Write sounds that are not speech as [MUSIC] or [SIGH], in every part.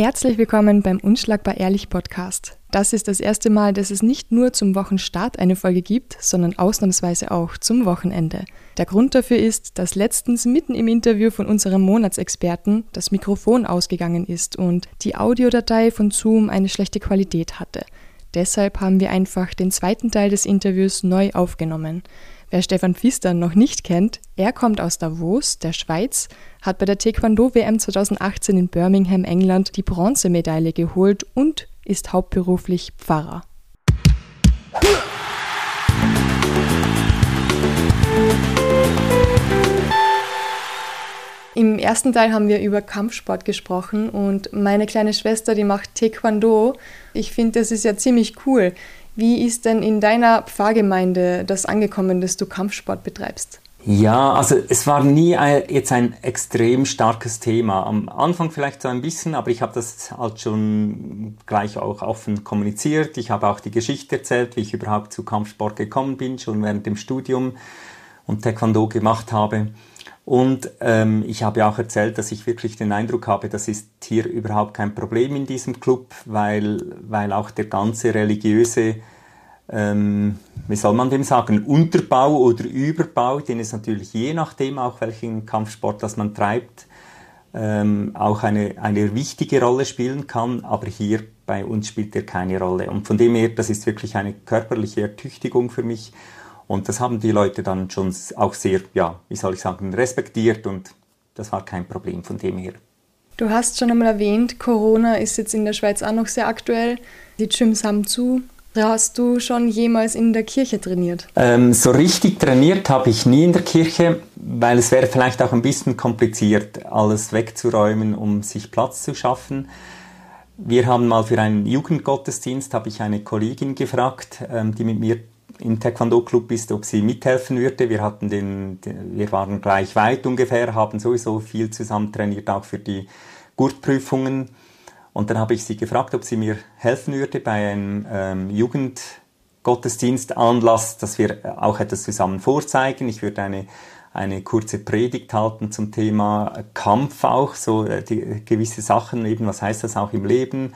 Herzlich willkommen beim Unschlagbar Ehrlich Podcast. Das ist das erste Mal, dass es nicht nur zum Wochenstart eine Folge gibt, sondern ausnahmsweise auch zum Wochenende. Der Grund dafür ist, dass letztens mitten im Interview von unserem Monatsexperten das Mikrofon ausgegangen ist und die Audiodatei von Zoom eine schlechte Qualität hatte. Deshalb haben wir einfach den zweiten Teil des Interviews neu aufgenommen. Wer Stefan Pfister noch nicht kennt, er kommt aus Davos, der Schweiz, hat bei der Taekwondo-WM 2018 in Birmingham, England, die Bronzemedaille geholt und ist hauptberuflich Pfarrer. Im ersten Teil haben wir über Kampfsport gesprochen und meine kleine Schwester, die macht Taekwondo. Ich finde, das ist ja ziemlich cool. Wie ist denn in deiner Pfarrgemeinde das angekommen, dass du Kampfsport betreibst? Ja, also es war nie ein, jetzt ein extrem starkes Thema. Am Anfang vielleicht so ein bisschen, aber ich habe das halt schon gleich auch offen kommuniziert. Ich habe auch die Geschichte erzählt, wie ich überhaupt zu Kampfsport gekommen bin, schon während dem Studium und Taekwondo gemacht habe. Und ähm, ich habe auch erzählt, dass ich wirklich den Eindruck habe, das ist hier überhaupt kein Problem in diesem Club, weil, weil auch der ganze religiöse, ähm, wie soll man dem sagen, Unterbau oder Überbau, den es natürlich je nachdem auch welchen Kampfsport das man treibt, ähm, auch eine, eine wichtige Rolle spielen kann, aber hier bei uns spielt er keine Rolle. Und von dem her, das ist wirklich eine körperliche Ertüchtigung für mich und das haben die Leute dann schon auch sehr, ja, wie soll ich sagen, respektiert und das war kein Problem von dem her. Du hast schon einmal erwähnt, Corona ist jetzt in der Schweiz auch noch sehr aktuell. Die Gyms haben zu. Hast du schon jemals in der Kirche trainiert? Ähm, so richtig trainiert habe ich nie in der Kirche, weil es wäre vielleicht auch ein bisschen kompliziert, alles wegzuräumen, um sich Platz zu schaffen. Wir haben mal für einen Jugendgottesdienst, habe ich eine Kollegin gefragt, ähm, die mit mir im Taekwondo-Club ist, ob sie mithelfen würde. Wir, hatten den, den, wir waren gleich weit ungefähr, haben sowieso viel zusammen trainiert, auch für die Gurtprüfungen. Und dann habe ich sie gefragt, ob sie mir helfen würde bei einem ähm, Jugendgottesdienstanlass, dass wir auch etwas zusammen vorzeigen. Ich würde eine, eine kurze Predigt halten zum Thema Kampf auch, so äh, die, gewisse Sachen, eben was heißt das auch im Leben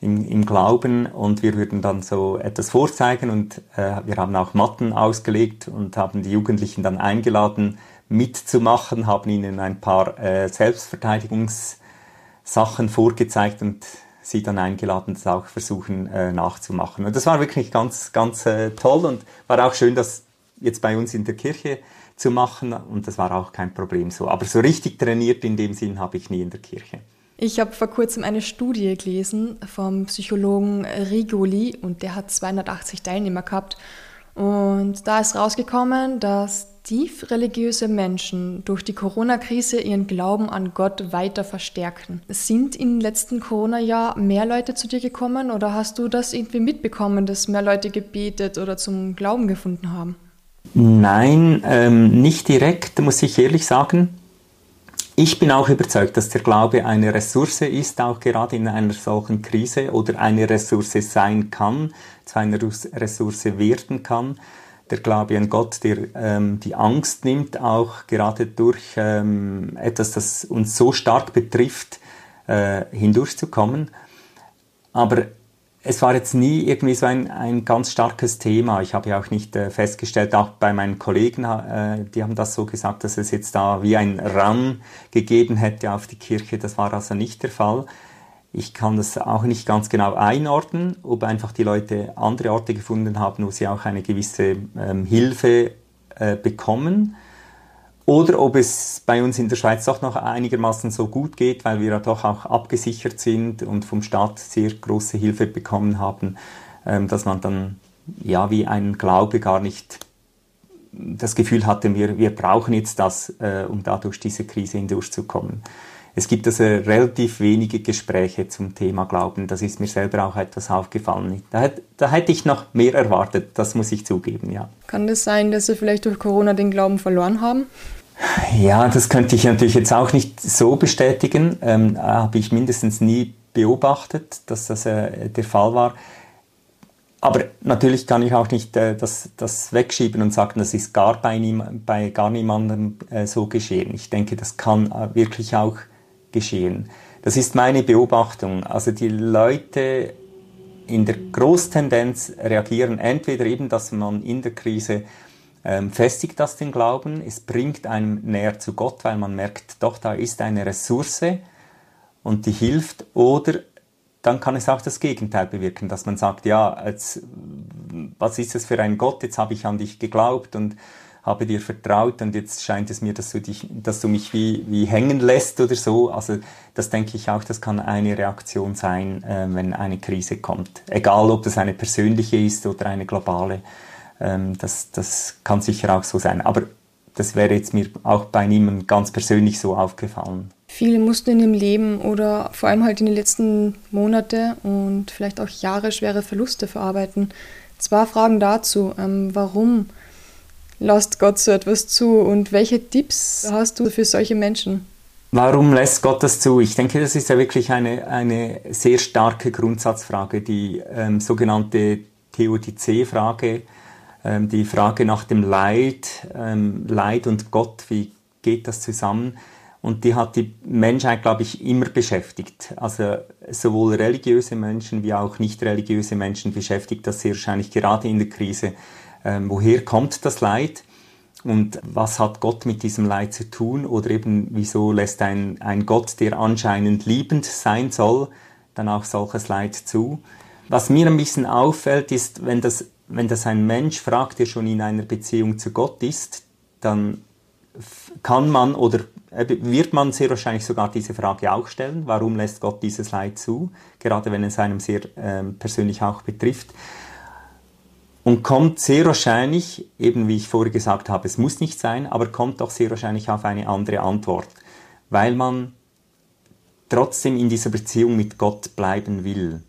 im, im Glauben und wir würden dann so etwas vorzeigen und äh, wir haben auch Matten ausgelegt und haben die Jugendlichen dann eingeladen mitzumachen, haben ihnen ein paar äh, Selbstverteidigungssachen vorgezeigt und sie dann eingeladen, das auch versuchen äh, nachzumachen. Und das war wirklich ganz, ganz äh, toll und war auch schön, das jetzt bei uns in der Kirche zu machen und das war auch kein Problem so. Aber so richtig trainiert in dem Sinn habe ich nie in der Kirche. Ich habe vor kurzem eine Studie gelesen vom Psychologen Rigoli und der hat 280 Teilnehmer gehabt. Und da ist rausgekommen, dass tief religiöse Menschen durch die Corona-Krise ihren Glauben an Gott weiter verstärken. Sind im letzten Corona-Jahr mehr Leute zu dir gekommen oder hast du das irgendwie mitbekommen, dass mehr Leute gebetet oder zum Glauben gefunden haben? Nein, ähm, nicht direkt, muss ich ehrlich sagen. Ich bin auch überzeugt, dass der Glaube eine Ressource ist, auch gerade in einer solchen Krise oder eine Ressource sein kann, zu einer Ressource werden kann. Der Glaube an Gott, der ähm, die Angst nimmt, auch gerade durch ähm, etwas, das uns so stark betrifft, äh, hindurchzukommen. Aber es war jetzt nie irgendwie so ein, ein ganz starkes Thema. Ich habe ja auch nicht äh, festgestellt, auch bei meinen Kollegen, äh, die haben das so gesagt, dass es jetzt da wie ein Run gegeben hätte auf die Kirche. Das war also nicht der Fall. Ich kann das auch nicht ganz genau einordnen, ob einfach die Leute andere Orte gefunden haben, wo sie auch eine gewisse ähm, Hilfe äh, bekommen oder ob es bei uns in der Schweiz doch noch einigermaßen so gut geht, weil wir ja doch auch abgesichert sind und vom Staat sehr große Hilfe bekommen haben, ähm, dass man dann ja wie ein Glaube gar nicht das Gefühl hatte, wir, wir brauchen jetzt das, äh, um da durch diese Krise hindurchzukommen. Es gibt also relativ wenige Gespräche zum Thema Glauben. Das ist mir selber auch etwas aufgefallen. Da, da hätte ich noch mehr erwartet, das muss ich zugeben, ja. Kann es das sein, dass Sie vielleicht durch Corona den Glauben verloren haben? Ja, das könnte ich natürlich jetzt auch nicht so bestätigen. Ähm, Habe ich mindestens nie beobachtet, dass das äh, der Fall war. Aber natürlich kann ich auch nicht äh, das, das wegschieben und sagen, das ist gar bei, niem bei gar niemandem äh, so geschehen. Ich denke, das kann äh, wirklich auch geschehen. Das ist meine Beobachtung. Also die Leute in der Großtendenz reagieren entweder eben, dass man in der Krise ähm, festigt das den Glauben, es bringt einem näher zu Gott, weil man merkt, doch, da ist eine Ressource und die hilft, oder dann kann es auch das Gegenteil bewirken, dass man sagt, ja, jetzt, was ist das für ein Gott, jetzt habe ich an dich geglaubt und habe dir vertraut und jetzt scheint es mir, dass du, dich, dass du mich wie, wie hängen lässt oder so. Also das denke ich auch, das kann eine Reaktion sein, äh, wenn eine Krise kommt. Egal, ob das eine persönliche ist oder eine globale. Ähm, das, das kann sicher auch so sein. Aber das wäre jetzt mir auch bei niemandem ganz persönlich so aufgefallen. Viele mussten in ihrem Leben oder vor allem halt in den letzten Monate und vielleicht auch Jahre schwere Verluste verarbeiten. Zwei Fragen dazu. Ähm, warum lässt Gott so etwas zu und welche Tipps hast du für solche Menschen? Warum lässt Gott das zu? Ich denke, das ist ja wirklich eine, eine sehr starke Grundsatzfrage, die ähm, sogenannte Theodizee-Frage die Frage nach dem Leid, ähm, Leid und Gott, wie geht das zusammen? Und die hat die Menschheit, glaube ich, immer beschäftigt. Also sowohl religiöse Menschen wie auch nicht religiöse Menschen beschäftigt das sehr wahrscheinlich gerade in der Krise. Ähm, woher kommt das Leid? Und was hat Gott mit diesem Leid zu tun? Oder eben, wieso lässt ein, ein Gott, der anscheinend liebend sein soll, dann auch solches Leid zu? Was mir ein bisschen auffällt, ist, wenn das wenn das ein Mensch fragt, der schon in einer Beziehung zu Gott ist, dann kann man oder wird man sehr wahrscheinlich sogar diese Frage auch stellen, warum lässt Gott dieses Leid zu, gerade wenn es einem sehr äh, persönlich auch betrifft. Und kommt sehr wahrscheinlich, eben wie ich vorher gesagt habe, es muss nicht sein, aber kommt doch sehr wahrscheinlich auf eine andere Antwort, weil man trotzdem in dieser Beziehung mit Gott bleiben will.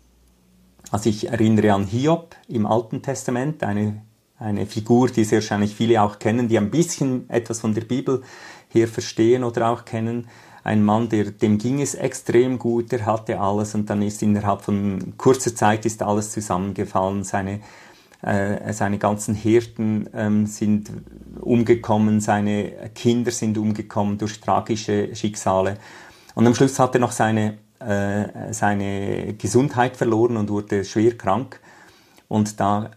Also ich erinnere an Hiob im Alten Testament, eine, eine Figur, die sehr wahrscheinlich viele auch kennen, die ein bisschen etwas von der Bibel her verstehen oder auch kennen. Ein Mann, der, dem ging es extrem gut, der hatte alles und dann ist innerhalb von kurzer Zeit ist alles zusammengefallen. Seine, äh, seine ganzen Hirten ähm, sind umgekommen, seine Kinder sind umgekommen durch tragische Schicksale. Und am Schluss hat er noch seine äh, seine Gesundheit verloren und wurde schwer krank. Und da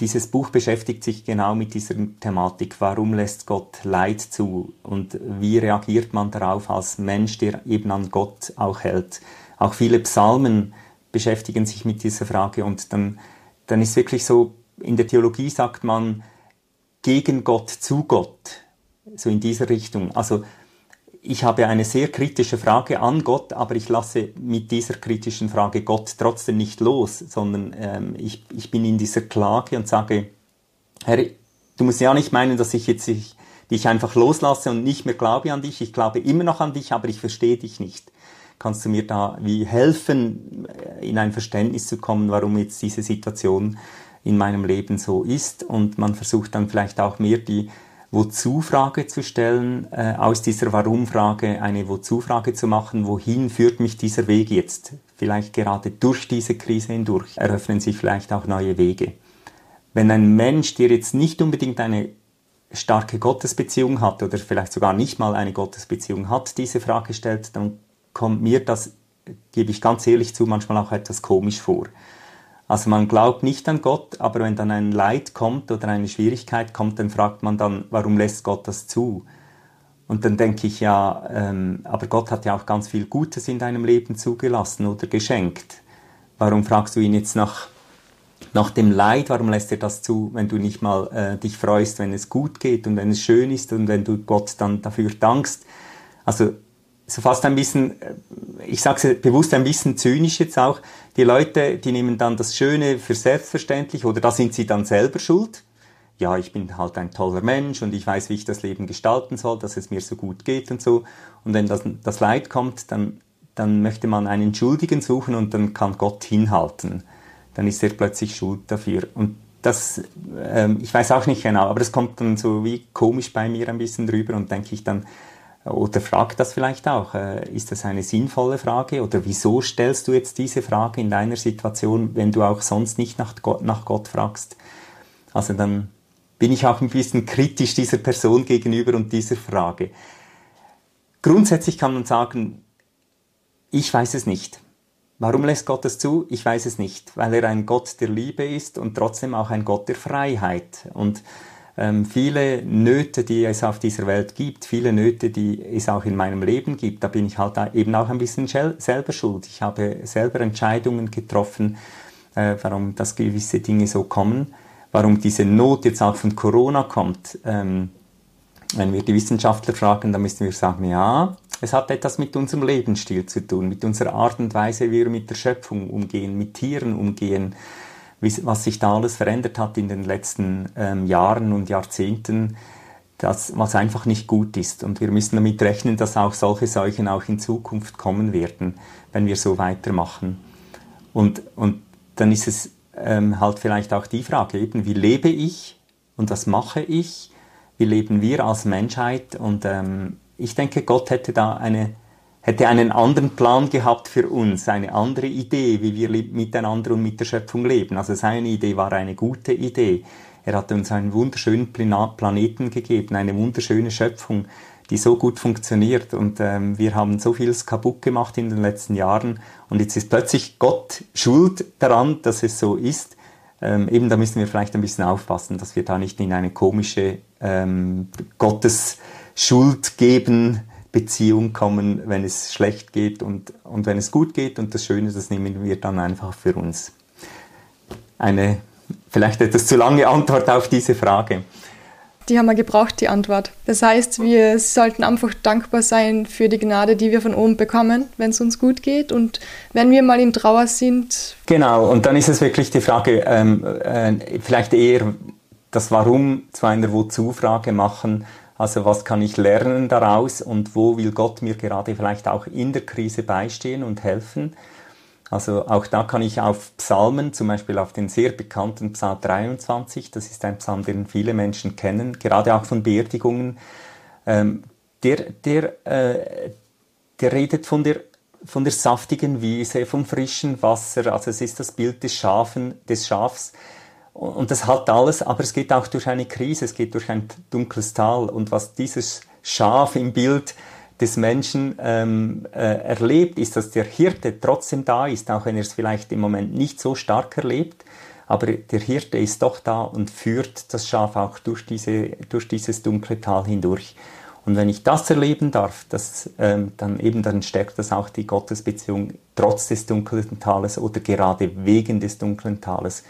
dieses Buch beschäftigt sich genau mit dieser Thematik. Warum lässt Gott Leid zu? Und wie reagiert man darauf als Mensch, der eben an Gott auch hält? Auch viele Psalmen beschäftigen sich mit dieser Frage. Und dann, dann ist wirklich so, in der Theologie sagt man, gegen Gott zu Gott. So in dieser Richtung. Also ich habe eine sehr kritische Frage an Gott, aber ich lasse mit dieser kritischen Frage Gott trotzdem nicht los, sondern ähm, ich, ich bin in dieser Klage und sage, Herr, du musst ja nicht meinen, dass ich jetzt ich, dich einfach loslasse und nicht mehr glaube an dich. Ich glaube immer noch an dich, aber ich verstehe dich nicht. Kannst du mir da wie helfen, in ein Verständnis zu kommen, warum jetzt diese Situation in meinem Leben so ist? Und man versucht dann vielleicht auch mehr die Wozu-Frage zu stellen, äh, aus dieser Warum-Frage eine Wozu-Frage zu machen, wohin führt mich dieser Weg jetzt? Vielleicht gerade durch diese Krise hindurch eröffnen sich vielleicht auch neue Wege. Wenn ein Mensch, der jetzt nicht unbedingt eine starke Gottesbeziehung hat oder vielleicht sogar nicht mal eine Gottesbeziehung hat, diese Frage stellt, dann kommt mir das, gebe ich ganz ehrlich zu, manchmal auch etwas komisch vor. Also man glaubt nicht an Gott, aber wenn dann ein Leid kommt oder eine Schwierigkeit kommt, dann fragt man dann, warum lässt Gott das zu? Und dann denke ich ja, ähm, aber Gott hat ja auch ganz viel Gutes in deinem Leben zugelassen oder geschenkt. Warum fragst du ihn jetzt nach, nach dem Leid, warum lässt er das zu, wenn du nicht mal äh, dich freust, wenn es gut geht und wenn es schön ist und wenn du Gott dann dafür dankst? Also so fast ein bisschen, äh, ich sage es bewusst ein bisschen zynisch jetzt auch, die Leute, die nehmen dann das Schöne für selbstverständlich oder da sind sie dann selber schuld. Ja, ich bin halt ein toller Mensch und ich weiß, wie ich das Leben gestalten soll, dass es mir so gut geht und so. Und wenn das, das Leid kommt, dann, dann möchte man einen Schuldigen suchen und dann kann Gott hinhalten. Dann ist er plötzlich schuld dafür. Und das, ähm, ich weiß auch nicht genau, aber das kommt dann so wie komisch bei mir ein bisschen drüber und denke ich dann, oder frag das vielleicht auch, äh, ist das eine sinnvolle Frage oder wieso stellst du jetzt diese Frage in deiner Situation, wenn du auch sonst nicht nach Gott, nach Gott fragst? Also dann bin ich auch ein bisschen kritisch dieser Person gegenüber und dieser Frage. Grundsätzlich kann man sagen, ich weiß es nicht. Warum lässt Gott es zu? Ich weiß es nicht, weil er ein Gott der Liebe ist und trotzdem auch ein Gott der Freiheit. Und ähm, viele Nöte, die es auf dieser Welt gibt, viele Nöte, die es auch in meinem Leben gibt, da bin ich halt eben auch ein bisschen selber schuld. Ich habe selber Entscheidungen getroffen, äh, warum das gewisse Dinge so kommen, warum diese Not jetzt auch von Corona kommt. Ähm, wenn wir die Wissenschaftler fragen, dann müssen wir sagen, ja, es hat etwas mit unserem Lebensstil zu tun, mit unserer Art und Weise, wie wir mit der Schöpfung umgehen, mit Tieren umgehen, was sich da alles verändert hat in den letzten ähm, Jahren und Jahrzehnten, das, was einfach nicht gut ist. Und wir müssen damit rechnen, dass auch solche Seuchen auch in Zukunft kommen werden, wenn wir so weitermachen. Und, und dann ist es ähm, halt vielleicht auch die Frage, eben, wie lebe ich und was mache ich? Wie leben wir als Menschheit? Und ähm, ich denke, Gott hätte da eine hätte einen anderen Plan gehabt für uns, eine andere Idee, wie wir miteinander und mit der Schöpfung leben. Also seine Idee war eine gute Idee. Er hat uns einen wunderschönen Planeten gegeben, eine wunderschöne Schöpfung, die so gut funktioniert. Und ähm, wir haben so vieles kaputt gemacht in den letzten Jahren. Und jetzt ist plötzlich Gott schuld daran, dass es so ist. Ähm, eben da müssen wir vielleicht ein bisschen aufpassen, dass wir da nicht in eine komische ähm, Gottes Schuld geben Beziehung kommen, wenn es schlecht geht und, und wenn es gut geht. Und das Schöne, das nehmen wir dann einfach für uns. Eine vielleicht etwas zu lange Antwort auf diese Frage. Die haben wir gebraucht, die Antwort. Das heißt, wir sollten einfach dankbar sein für die Gnade, die wir von oben bekommen, wenn es uns gut geht. Und wenn wir mal in Trauer sind. Genau, und dann ist es wirklich die Frage, ähm, äh, vielleicht eher das Warum zu einer Wozu-Frage machen also was kann ich lernen daraus und wo will Gott mir gerade vielleicht auch in der Krise beistehen und helfen? Also auch da kann ich auf Psalmen, zum Beispiel auf den sehr bekannten Psalm 23, das ist ein Psalm, den viele Menschen kennen, gerade auch von Beerdigungen, ähm, der, der, äh, der redet von der, von der saftigen Wiese, vom frischen Wasser, also es ist das Bild des Schafen, des Schafs, und das hat alles, aber es geht auch durch eine Krise, es geht durch ein dunkles Tal. Und was dieses Schaf im Bild des Menschen ähm, äh, erlebt, ist, dass der Hirte trotzdem da ist, auch wenn er es vielleicht im Moment nicht so stark erlebt. Aber der Hirte ist doch da und führt das Schaf auch durch, diese, durch dieses dunkle Tal hindurch. Und wenn ich das erleben darf, das, ähm, dann eben dann stärkt das auch die Gottesbeziehung trotz des dunklen Tales oder gerade wegen des dunklen Tales.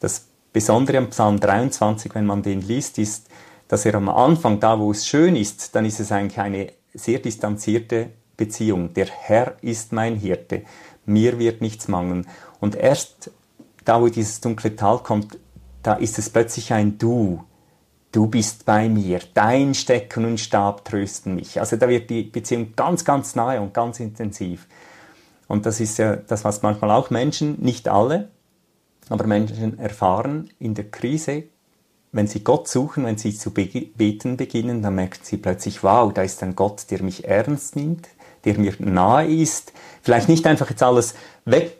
Das Besondere am Psalm 23, wenn man den liest, ist, dass er am Anfang, da wo es schön ist, dann ist es eigentlich eine sehr distanzierte Beziehung. Der Herr ist mein Hirte, mir wird nichts mangeln. Und erst da, wo dieses dunkle Tal kommt, da ist es plötzlich ein Du. Du bist bei mir, dein Stecken und Stab trösten mich. Also da wird die Beziehung ganz, ganz nahe und ganz intensiv. Und das ist ja das, was manchmal auch Menschen, nicht alle, aber Menschen erfahren in der Krise, wenn sie Gott suchen, wenn sie zu beten beginnen, dann merken sie plötzlich, wow, da ist ein Gott, der mich ernst nimmt, der mir nahe ist. Vielleicht nicht einfach jetzt alles weg,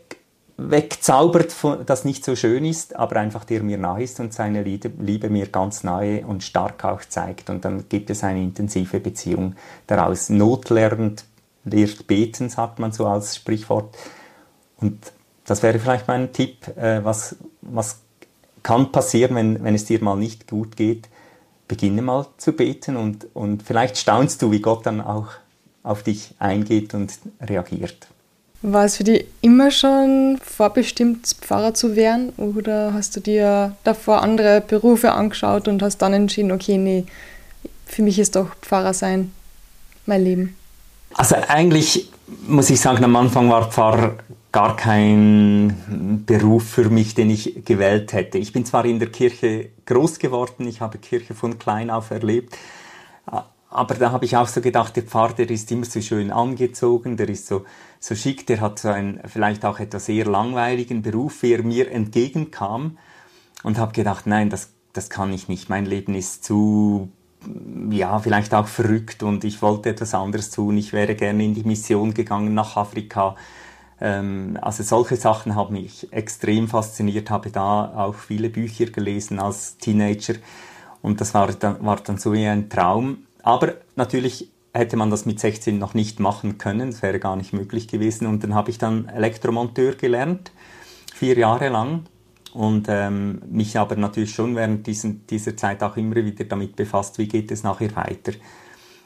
wegzaubert, das nicht so schön ist, aber einfach der mir nahe ist und seine Liebe, mir ganz nahe und stark auch zeigt. Und dann gibt es eine intensive Beziehung daraus. Notlernt, lehrt beten, sagt man so als Sprichwort. Und das wäre vielleicht mein Tipp, äh, was, was kann passieren, wenn, wenn es dir mal nicht gut geht. Beginne mal zu beten und, und vielleicht staunst du, wie Gott dann auch auf dich eingeht und reagiert. War es für dich immer schon vorbestimmt, Pfarrer zu werden oder hast du dir davor andere Berufe angeschaut und hast dann entschieden, okay, nee, für mich ist doch Pfarrer sein mein Leben? Also eigentlich muss ich sagen, am Anfang war Pfarrer gar kein Beruf für mich, den ich gewählt hätte. Ich bin zwar in der Kirche groß geworden, ich habe Kirche von klein auf erlebt, aber da habe ich auch so gedacht, der Pfarrer, der ist immer so schön angezogen, der ist so, so schick, der hat so einen vielleicht auch etwas eher langweiligen Beruf, wie er mir entgegenkam und habe gedacht, nein, das, das kann ich nicht. Mein Leben ist zu, ja, vielleicht auch verrückt und ich wollte etwas anderes tun. Ich wäre gerne in die Mission gegangen nach Afrika ähm, also solche Sachen haben mich extrem fasziniert, habe da auch viele Bücher gelesen als Teenager und das war dann, war dann so wie ein Traum. Aber natürlich hätte man das mit 16 noch nicht machen können, es wäre gar nicht möglich gewesen. Und dann habe ich dann Elektromonteur gelernt, vier Jahre lang. Und ähm, mich aber natürlich schon während diesen, dieser Zeit auch immer wieder damit befasst, wie geht es nachher weiter.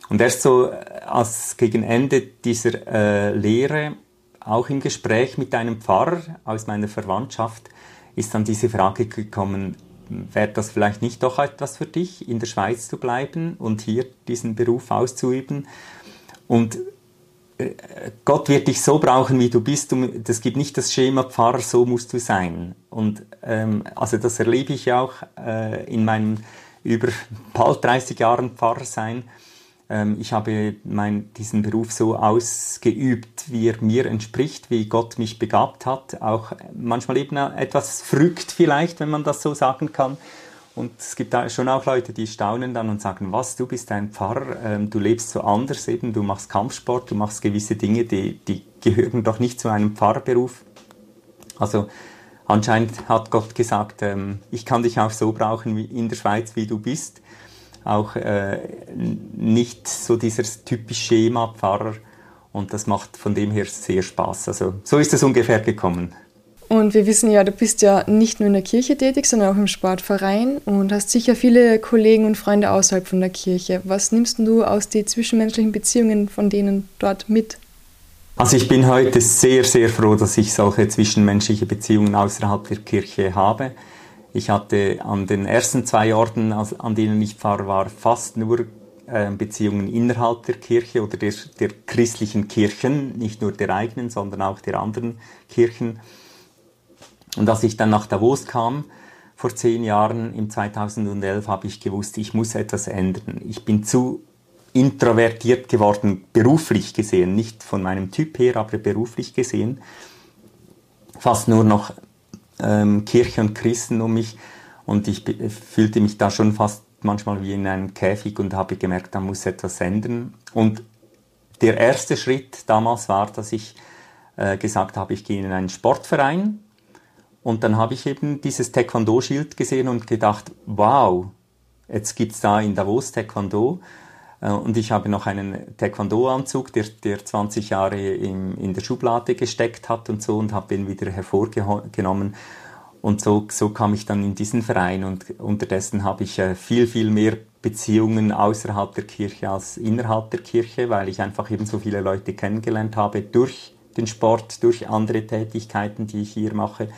Und erst so äh, als gegen Ende dieser äh, Lehre, auch im Gespräch mit einem Pfarrer aus meiner Verwandtschaft, ist dann diese Frage gekommen, wäre das vielleicht nicht doch etwas für dich, in der Schweiz zu bleiben und hier diesen Beruf auszuüben? Und äh, Gott wird dich so brauchen, wie du bist. Es gibt nicht das Schema Pfarrer, so musst du sein. Und ähm, also das erlebe ich auch äh, in meinem über bald 30 Jahren Pfarrer sein. Ähm, ich habe mein, diesen Beruf so ausgeübt, wie er mir entspricht, wie Gott mich begabt hat. Auch manchmal eben etwas frügt vielleicht, wenn man das so sagen kann. Und es gibt da schon auch Leute, die staunen dann und sagen, was, du bist ein Pfarrer, ähm, du lebst so anders eben, du machst Kampfsport, du machst gewisse Dinge, die, die gehören doch nicht zu einem Pfarrberuf. Also anscheinend hat Gott gesagt, ähm, ich kann dich auch so brauchen wie in der Schweiz, wie du bist auch äh, nicht so dieses typische Schema-Pfarrer und das macht von dem her sehr Spaß. Also so ist es ungefähr gekommen. Und wir wissen ja, du bist ja nicht nur in der Kirche tätig, sondern auch im Sportverein und hast sicher viele Kollegen und Freunde außerhalb von der Kirche. Was nimmst du aus den zwischenmenschlichen Beziehungen von denen dort mit? Also ich bin heute sehr, sehr froh, dass ich solche zwischenmenschliche Beziehungen außerhalb der Kirche habe. Ich hatte an den ersten zwei Orten, an denen ich Pfarrer war, fast nur äh, Beziehungen innerhalb der Kirche oder der, der, christlichen Kirchen, nicht nur der eigenen, sondern auch der anderen Kirchen. Und als ich dann nach Davos kam, vor zehn Jahren, im 2011, habe ich gewusst, ich muss etwas ändern. Ich bin zu introvertiert geworden, beruflich gesehen, nicht von meinem Typ her, aber beruflich gesehen. Fast nur noch ähm, Kirche und Christen um mich. Und ich fühlte mich da schon fast manchmal wie in einem Käfig und habe gemerkt, da muss etwas ändern. Und der erste Schritt damals war, dass ich äh, gesagt habe, ich gehe in einen Sportverein. Und dann habe ich eben dieses Taekwondo-Schild gesehen und gedacht, wow, jetzt gibt es da in Davos Taekwondo und ich habe noch einen Taekwondo-Anzug, der, der 20 Jahre in, in der Schublade gesteckt hat und so und habe den wieder hervorgenommen. Und so, so kam ich dann in diesen Verein und unterdessen habe ich äh, viel, viel mehr Beziehungen außerhalb der Kirche als innerhalb der Kirche, weil ich einfach eben so viele Leute kennengelernt habe durch den Sport, durch andere Tätigkeiten, die ich hier mache,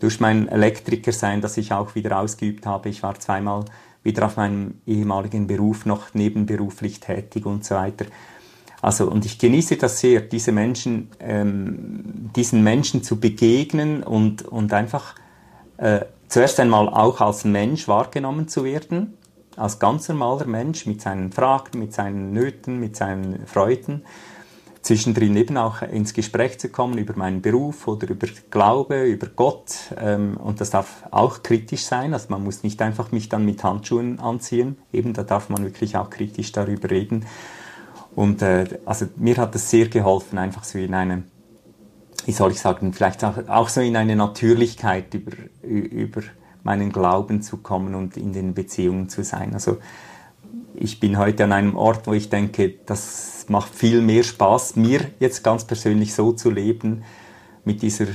durch mein Elektrikersein, das ich auch wieder ausgeübt habe. Ich war zweimal wieder auf meinem ehemaligen Beruf noch nebenberuflich tätig und so weiter. Also, und ich genieße das sehr, diese Menschen, ähm, diesen Menschen zu begegnen und, und einfach äh, zuerst einmal auch als Mensch wahrgenommen zu werden, als ganz normaler Mensch mit seinen Fragen, mit seinen Nöten, mit seinen Freuden zwischendrin eben auch ins Gespräch zu kommen über meinen Beruf oder über Glaube, über Gott. Ähm, und das darf auch kritisch sein. Also man muss nicht einfach mich dann mit Handschuhen anziehen. Eben, da darf man wirklich auch kritisch darüber reden. Und äh, also mir hat das sehr geholfen, einfach so in eine, wie soll ich sagen, vielleicht auch, auch so in eine Natürlichkeit über, über meinen Glauben zu kommen und in den Beziehungen zu sein. Also ich bin heute an einem Ort, wo ich denke, das macht viel mehr Spaß, mir jetzt ganz persönlich so zu leben, mit dieser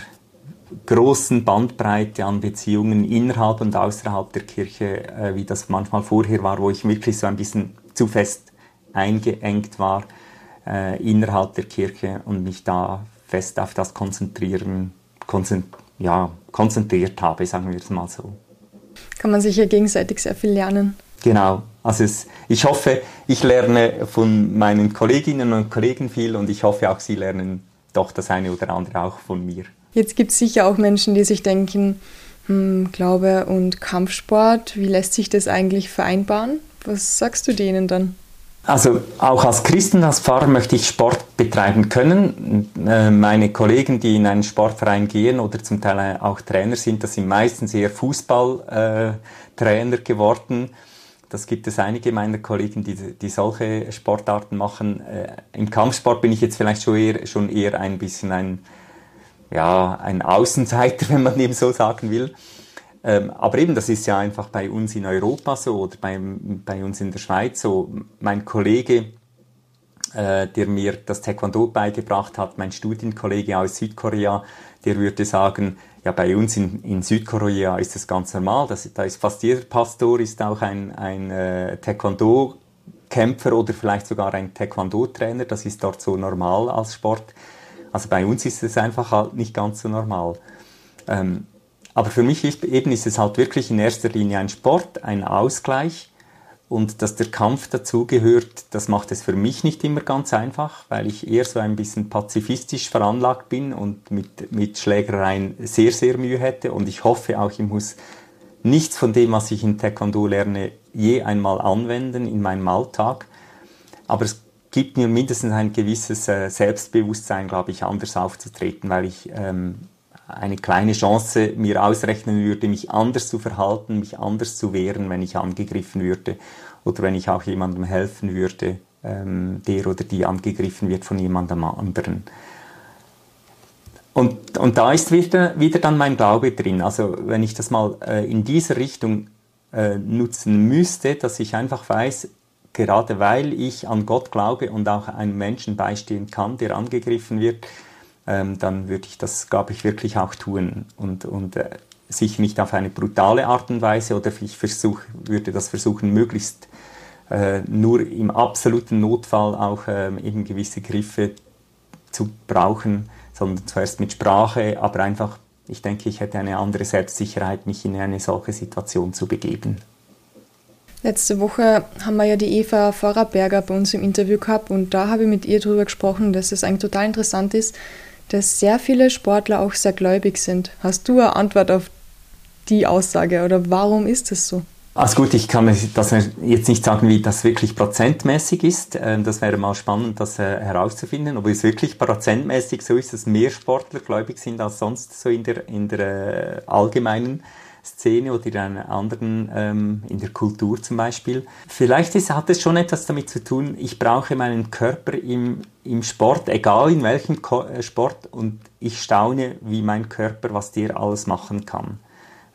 großen Bandbreite an Beziehungen innerhalb und außerhalb der Kirche, äh, wie das manchmal vorher war, wo ich wirklich so ein bisschen zu fest eingeengt war äh, innerhalb der Kirche und mich da fest auf das konzentrieren, konzent ja, konzentriert habe, sagen wir es mal so. Kann man sich ja gegenseitig sehr viel lernen. Genau. Also es, ich hoffe, ich lerne von meinen Kolleginnen und Kollegen viel und ich hoffe auch, sie lernen doch das eine oder andere auch von mir. Jetzt gibt es sicher auch Menschen, die sich denken, hm, Glaube und Kampfsport, wie lässt sich das eigentlich vereinbaren? Was sagst du denen dann? Also auch als Christen, als Pfarrer möchte ich Sport betreiben können. Äh, meine Kollegen, die in einen Sportverein gehen oder zum Teil auch Trainer sind, das sind meistens eher Fußballtrainer geworden das gibt es einige meiner Kollegen, die, die solche Sportarten machen. Äh, Im Kampfsport bin ich jetzt vielleicht schon eher, schon eher ein bisschen ein, ja, ein Außenseiter, [LAUGHS] wenn man eben so sagen will. Ähm, aber eben, das ist ja einfach bei uns in Europa so oder bei, bei uns in der Schweiz so. Mein Kollege äh, der mir das Taekwondo beigebracht hat, mein Studienkollege aus Südkorea, der würde sagen, ja, bei uns in, in Südkorea ist das ganz normal. Das, da ist fast jeder Pastor ist auch ein, ein äh, Taekwondo-Kämpfer oder vielleicht sogar ein Taekwondo-Trainer. Das ist dort so normal als Sport. Also bei uns ist es einfach halt nicht ganz so normal. Ähm, aber für mich ist, eben ist es halt wirklich in erster Linie ein Sport, ein Ausgleich. Und dass der Kampf dazugehört, das macht es für mich nicht immer ganz einfach, weil ich eher so ein bisschen pazifistisch veranlagt bin und mit, mit Schlägereien sehr, sehr Mühe hätte. Und ich hoffe auch, ich muss nichts von dem, was ich in Taekwondo lerne, je einmal anwenden in meinem Alltag. Aber es gibt mir mindestens ein gewisses äh, Selbstbewusstsein, glaube ich, anders aufzutreten, weil ich ähm, eine kleine Chance mir ausrechnen würde, mich anders zu verhalten, mich anders zu wehren, wenn ich angegriffen würde oder wenn ich auch jemandem helfen würde, ähm, der oder die angegriffen wird von jemandem anderen. Und, und da ist wieder, wieder dann mein Glaube drin. Also wenn ich das mal äh, in dieser Richtung äh, nutzen müsste, dass ich einfach weiß, gerade weil ich an Gott glaube und auch einem Menschen beistehen kann, der angegriffen wird, ähm, dann würde ich das, glaube ich, wirklich auch tun und, und äh, sicher nicht auf eine brutale Art und Weise oder ich versuch, würde das versuchen, möglichst äh, nur im absoluten Notfall auch äh, eben gewisse Griffe zu brauchen, sondern zuerst mit Sprache, aber einfach, ich denke, ich hätte eine andere Selbstsicherheit, mich in eine solche Situation zu begeben. Letzte Woche haben wir ja die Eva Vorarberger bei uns im Interview gehabt und da habe ich mit ihr darüber gesprochen, dass es eigentlich total interessant ist, dass sehr viele Sportler auch sehr gläubig sind. Hast du eine Antwort auf die Aussage oder warum ist das so? Also gut, ich kann das jetzt nicht sagen, wie das wirklich prozentmäßig ist. Ähm, das wäre mal spannend, das äh, herauszufinden. Ob es wirklich prozentmäßig so ist, dass mehr Sportler gläubig sind als sonst so in der, in der äh, allgemeinen Szene oder in einer anderen, ähm, in der Kultur zum Beispiel. Vielleicht ist, hat es schon etwas damit zu tun, ich brauche meinen Körper im, im Sport, egal in welchem Ko äh, Sport, und ich staune, wie mein Körper, was der alles machen kann.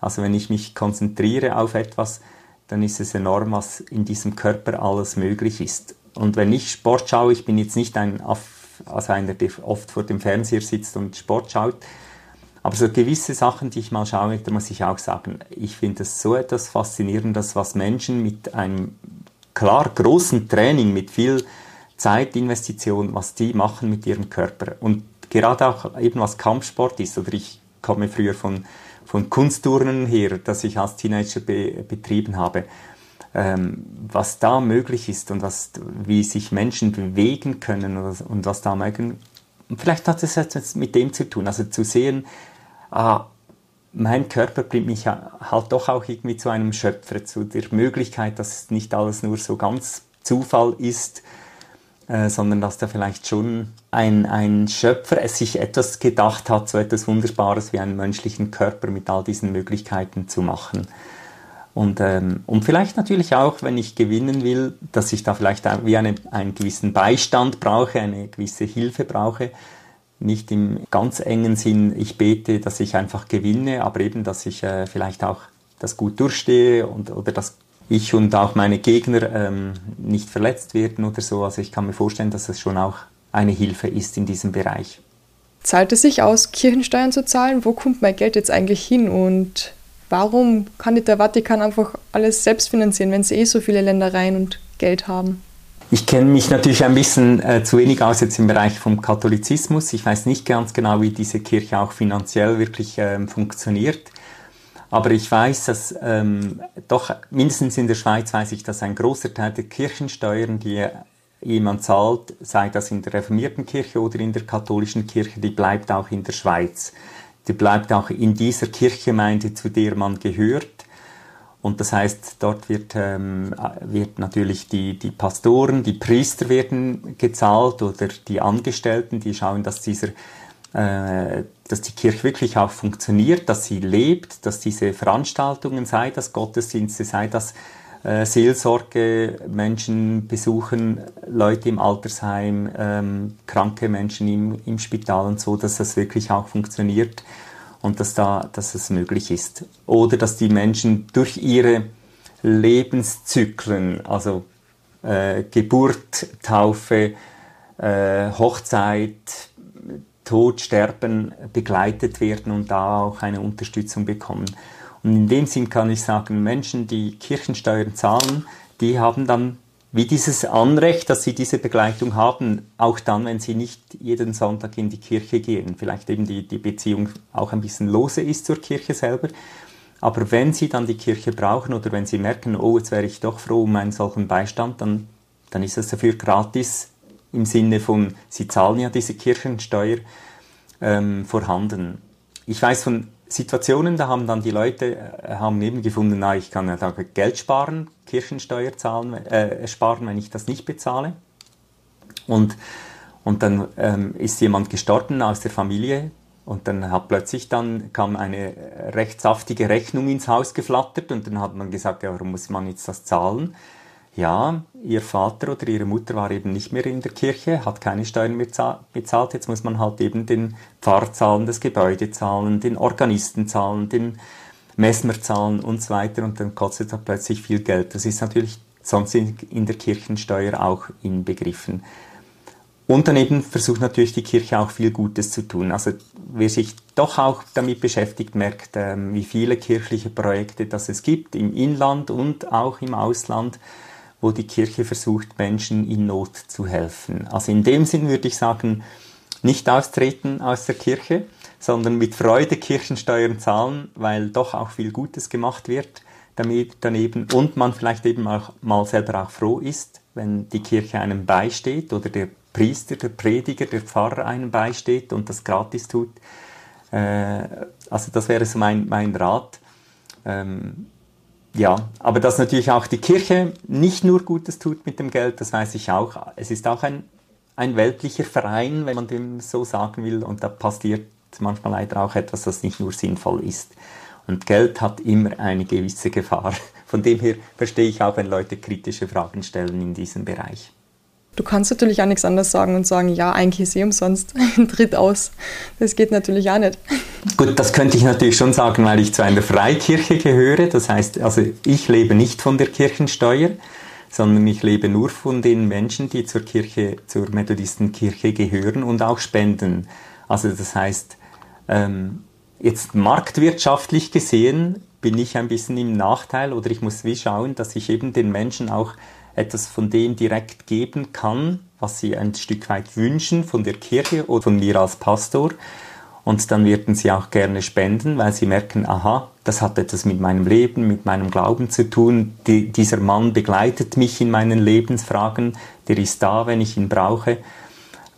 Also wenn ich mich konzentriere auf etwas, dann ist es enorm, was in diesem Körper alles möglich ist. Und wenn ich Sport schaue, ich bin jetzt nicht ein, also einer, der oft vor dem Fernseher sitzt und Sport schaut, aber so gewisse Sachen, die ich mal schaue, da muss ich auch sagen, ich finde es so etwas Faszinierendes, was Menschen mit einem klar großen Training, mit viel Zeitinvestition, was die machen mit ihrem Körper. Und gerade auch eben was Kampfsport ist, oder ich komme früher von, von Kunstturnen her, das ich als Teenager be, betrieben habe, ähm, was da möglich ist und was, wie sich Menschen bewegen können und, und was da mögen. Vielleicht hat es etwas mit dem zu tun, also zu sehen, ah, mein Körper bringt mich halt doch auch irgendwie zu einem Schöpfer, zu der Möglichkeit, dass nicht alles nur so ganz Zufall ist, äh, sondern dass da vielleicht schon ein, ein Schöpfer es sich etwas gedacht hat, so etwas Wunderbares wie einen menschlichen Körper mit all diesen Möglichkeiten zu machen. Und, ähm, und vielleicht natürlich auch, wenn ich gewinnen will, dass ich da vielleicht wie eine, einen gewissen Beistand brauche, eine gewisse Hilfe brauche, nicht im ganz engen Sinn, ich bete, dass ich einfach gewinne, aber eben, dass ich äh, vielleicht auch das gut durchstehe und, oder dass ich und auch meine Gegner ähm, nicht verletzt werden oder so. Also ich kann mir vorstellen, dass es schon auch eine Hilfe ist in diesem Bereich. Zahlt es sich aus, Kirchensteuern zu zahlen? Wo kommt mein Geld jetzt eigentlich hin? Und warum kann nicht der Vatikan einfach alles selbst finanzieren, wenn sie eh so viele Ländereien und Geld haben? Ich kenne mich natürlich ein bisschen äh, zu wenig aus jetzt im Bereich vom Katholizismus. Ich weiß nicht ganz genau, wie diese Kirche auch finanziell wirklich ähm, funktioniert. Aber ich weiß, dass ähm, doch mindestens in der Schweiz weiß ich, dass ein großer Teil der Kirchensteuern, die jemand zahlt, sei das in der reformierten Kirche oder in der katholischen Kirche, die bleibt auch in der Schweiz. Die bleibt auch in dieser Kirchgemeinde, zu der man gehört. Und das heißt, dort wird, ähm, wird natürlich die, die Pastoren, die Priester werden gezahlt oder die Angestellten, die schauen, dass dieser äh, dass die Kirche wirklich auch funktioniert, dass sie lebt, dass diese Veranstaltungen, sei das Gottesdienste, sei das äh, Seelsorge, Menschen besuchen, Leute im Altersheim, ähm, kranke Menschen im, im Spital und so, dass das wirklich auch funktioniert und dass, da, dass es möglich ist. Oder dass die Menschen durch ihre Lebenszyklen, also äh, Geburt, Taufe, äh, Hochzeit, Tod, Sterben begleitet werden und da auch eine Unterstützung bekommen. Und in dem Sinn kann ich sagen, Menschen, die Kirchensteuern zahlen, die haben dann wie dieses Anrecht, dass sie diese Begleitung haben, auch dann, wenn sie nicht jeden Sonntag in die Kirche gehen. Vielleicht eben die, die Beziehung auch ein bisschen lose ist zur Kirche selber. Aber wenn sie dann die Kirche brauchen oder wenn sie merken, oh, jetzt wäre ich doch froh um einen solchen Beistand, dann, dann ist das dafür gratis im Sinne von, sie zahlen ja diese Kirchensteuer ähm, vorhanden. Ich weiß von Situationen, da haben dann die Leute äh, haben eben gefunden, na, ich kann ja da Geld sparen, Kirchensteuer zahlen, äh, sparen, wenn ich das nicht bezahle. Und, und dann ähm, ist jemand gestorben aus der Familie und dann hat plötzlich dann kam eine recht saftige Rechnung ins Haus geflattert und dann hat man gesagt, ja, warum muss man jetzt das zahlen? Ja, ihr Vater oder ihre Mutter war eben nicht mehr in der Kirche, hat keine Steuern bezahlt, jetzt muss man halt eben den Pfarr zahlen, das Gebäude zahlen, den Organisten zahlen, den Messmer zahlen und so weiter und dann kostet das plötzlich viel Geld. Das ist natürlich sonst in der Kirchensteuer auch inbegriffen. Und daneben versucht natürlich die Kirche auch viel Gutes zu tun. Also wer sich doch auch damit beschäftigt, merkt, ähm, wie viele kirchliche Projekte das es gibt, im Inland und auch im Ausland wo die Kirche versucht, Menschen in Not zu helfen. Also in dem Sinn würde ich sagen, nicht austreten aus der Kirche, sondern mit Freude Kirchensteuern zahlen, weil doch auch viel Gutes gemacht wird damit daneben und man vielleicht eben auch mal selber auch froh ist, wenn die Kirche einem beisteht oder der Priester, der Prediger, der Pfarrer einem beisteht und das gratis tut. Äh, also das wäre so mein, mein Rat. Ähm, ja, aber dass natürlich auch die Kirche nicht nur Gutes tut mit dem Geld, das weiß ich auch. Es ist auch ein, ein weltlicher Verein, wenn man dem so sagen will, und da passiert manchmal leider auch etwas, das nicht nur sinnvoll ist. Und Geld hat immer eine gewisse Gefahr. Von dem her verstehe ich auch, wenn Leute kritische Fragen stellen in diesem Bereich. Du kannst natürlich auch nichts anderes sagen und sagen, ja, eigentlich ist eh umsonst, [LAUGHS] tritt aus. Das geht natürlich auch nicht. Gut, das könnte ich natürlich schon sagen, weil ich zu einer Freikirche gehöre. Das heißt, also ich lebe nicht von der Kirchensteuer, sondern ich lebe nur von den Menschen, die zur Kirche, zur Methodistenkirche gehören und auch spenden. Also das heißt, ähm, jetzt marktwirtschaftlich gesehen bin ich ein bisschen im Nachteil oder ich muss wie schauen, dass ich eben den Menschen auch etwas von dem direkt geben kann, was sie ein Stück weit wünschen von der Kirche oder von mir als Pastor. Und dann werden sie auch gerne spenden, weil sie merken, aha, das hat etwas mit meinem Leben, mit meinem Glauben zu tun. Die, dieser Mann begleitet mich in meinen Lebensfragen, der ist da, wenn ich ihn brauche.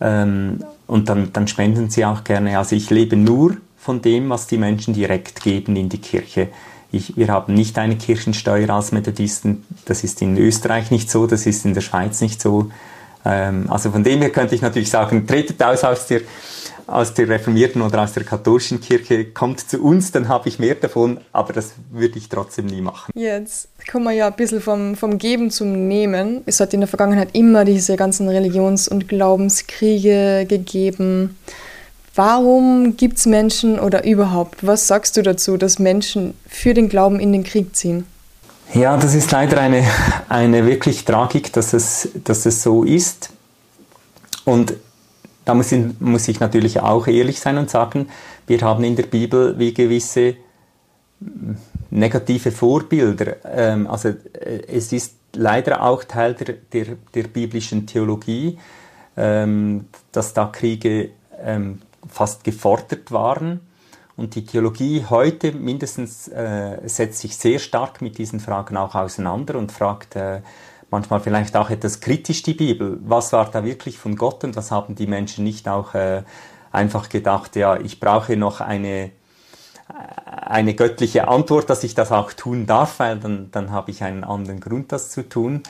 Ähm, und dann, dann spenden sie auch gerne. Also ich lebe nur von dem, was die Menschen direkt geben in die Kirche. Ich, wir haben nicht eine Kirchensteuer als Methodisten. Das ist in Österreich nicht so, das ist in der Schweiz nicht so. Ähm, also von dem her könnte ich natürlich sagen, tretet aus aus der, aus der reformierten oder aus der katholischen Kirche, kommt zu uns, dann habe ich mehr davon, aber das würde ich trotzdem nie machen. Jetzt kommen wir ja ein bisschen vom, vom Geben zum Nehmen. Es hat in der Vergangenheit immer diese ganzen Religions- und Glaubenskriege gegeben. Warum gibt es Menschen oder überhaupt, was sagst du dazu, dass Menschen für den Glauben in den Krieg ziehen? Ja, das ist leider eine, eine wirklich Tragik, dass es, dass es so ist. Und da muss ich, muss ich natürlich auch ehrlich sein und sagen, wir haben in der Bibel wie gewisse negative Vorbilder. Ähm, also äh, es ist leider auch Teil der, der, der biblischen Theologie, ähm, dass da Kriege ähm, fast gefordert waren. Und die Theologie heute mindestens äh, setzt sich sehr stark mit diesen Fragen auch auseinander und fragt äh, manchmal vielleicht auch etwas kritisch die Bibel. Was war da wirklich von Gott und was haben die Menschen nicht auch äh, einfach gedacht, ja, ich brauche noch eine, eine göttliche Antwort, dass ich das auch tun darf, weil dann, dann habe ich einen anderen Grund, das zu tun.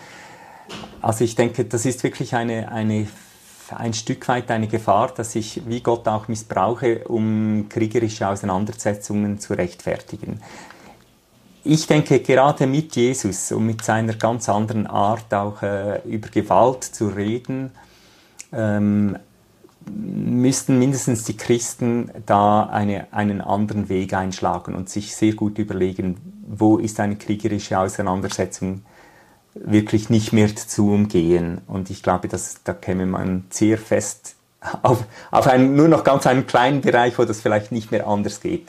Also ich denke, das ist wirklich eine, eine ein Stück weit eine Gefahr, dass ich wie Gott auch missbrauche, um kriegerische Auseinandersetzungen zu rechtfertigen. Ich denke, gerade mit Jesus und mit seiner ganz anderen Art auch äh, über Gewalt zu reden, ähm, müssten mindestens die Christen da eine, einen anderen Weg einschlagen und sich sehr gut überlegen, wo ist eine kriegerische Auseinandersetzung wirklich nicht mehr zu umgehen. Und ich glaube, dass, da käme man sehr fest auf, auf einen, nur noch ganz einen kleinen Bereich, wo das vielleicht nicht mehr anders geht.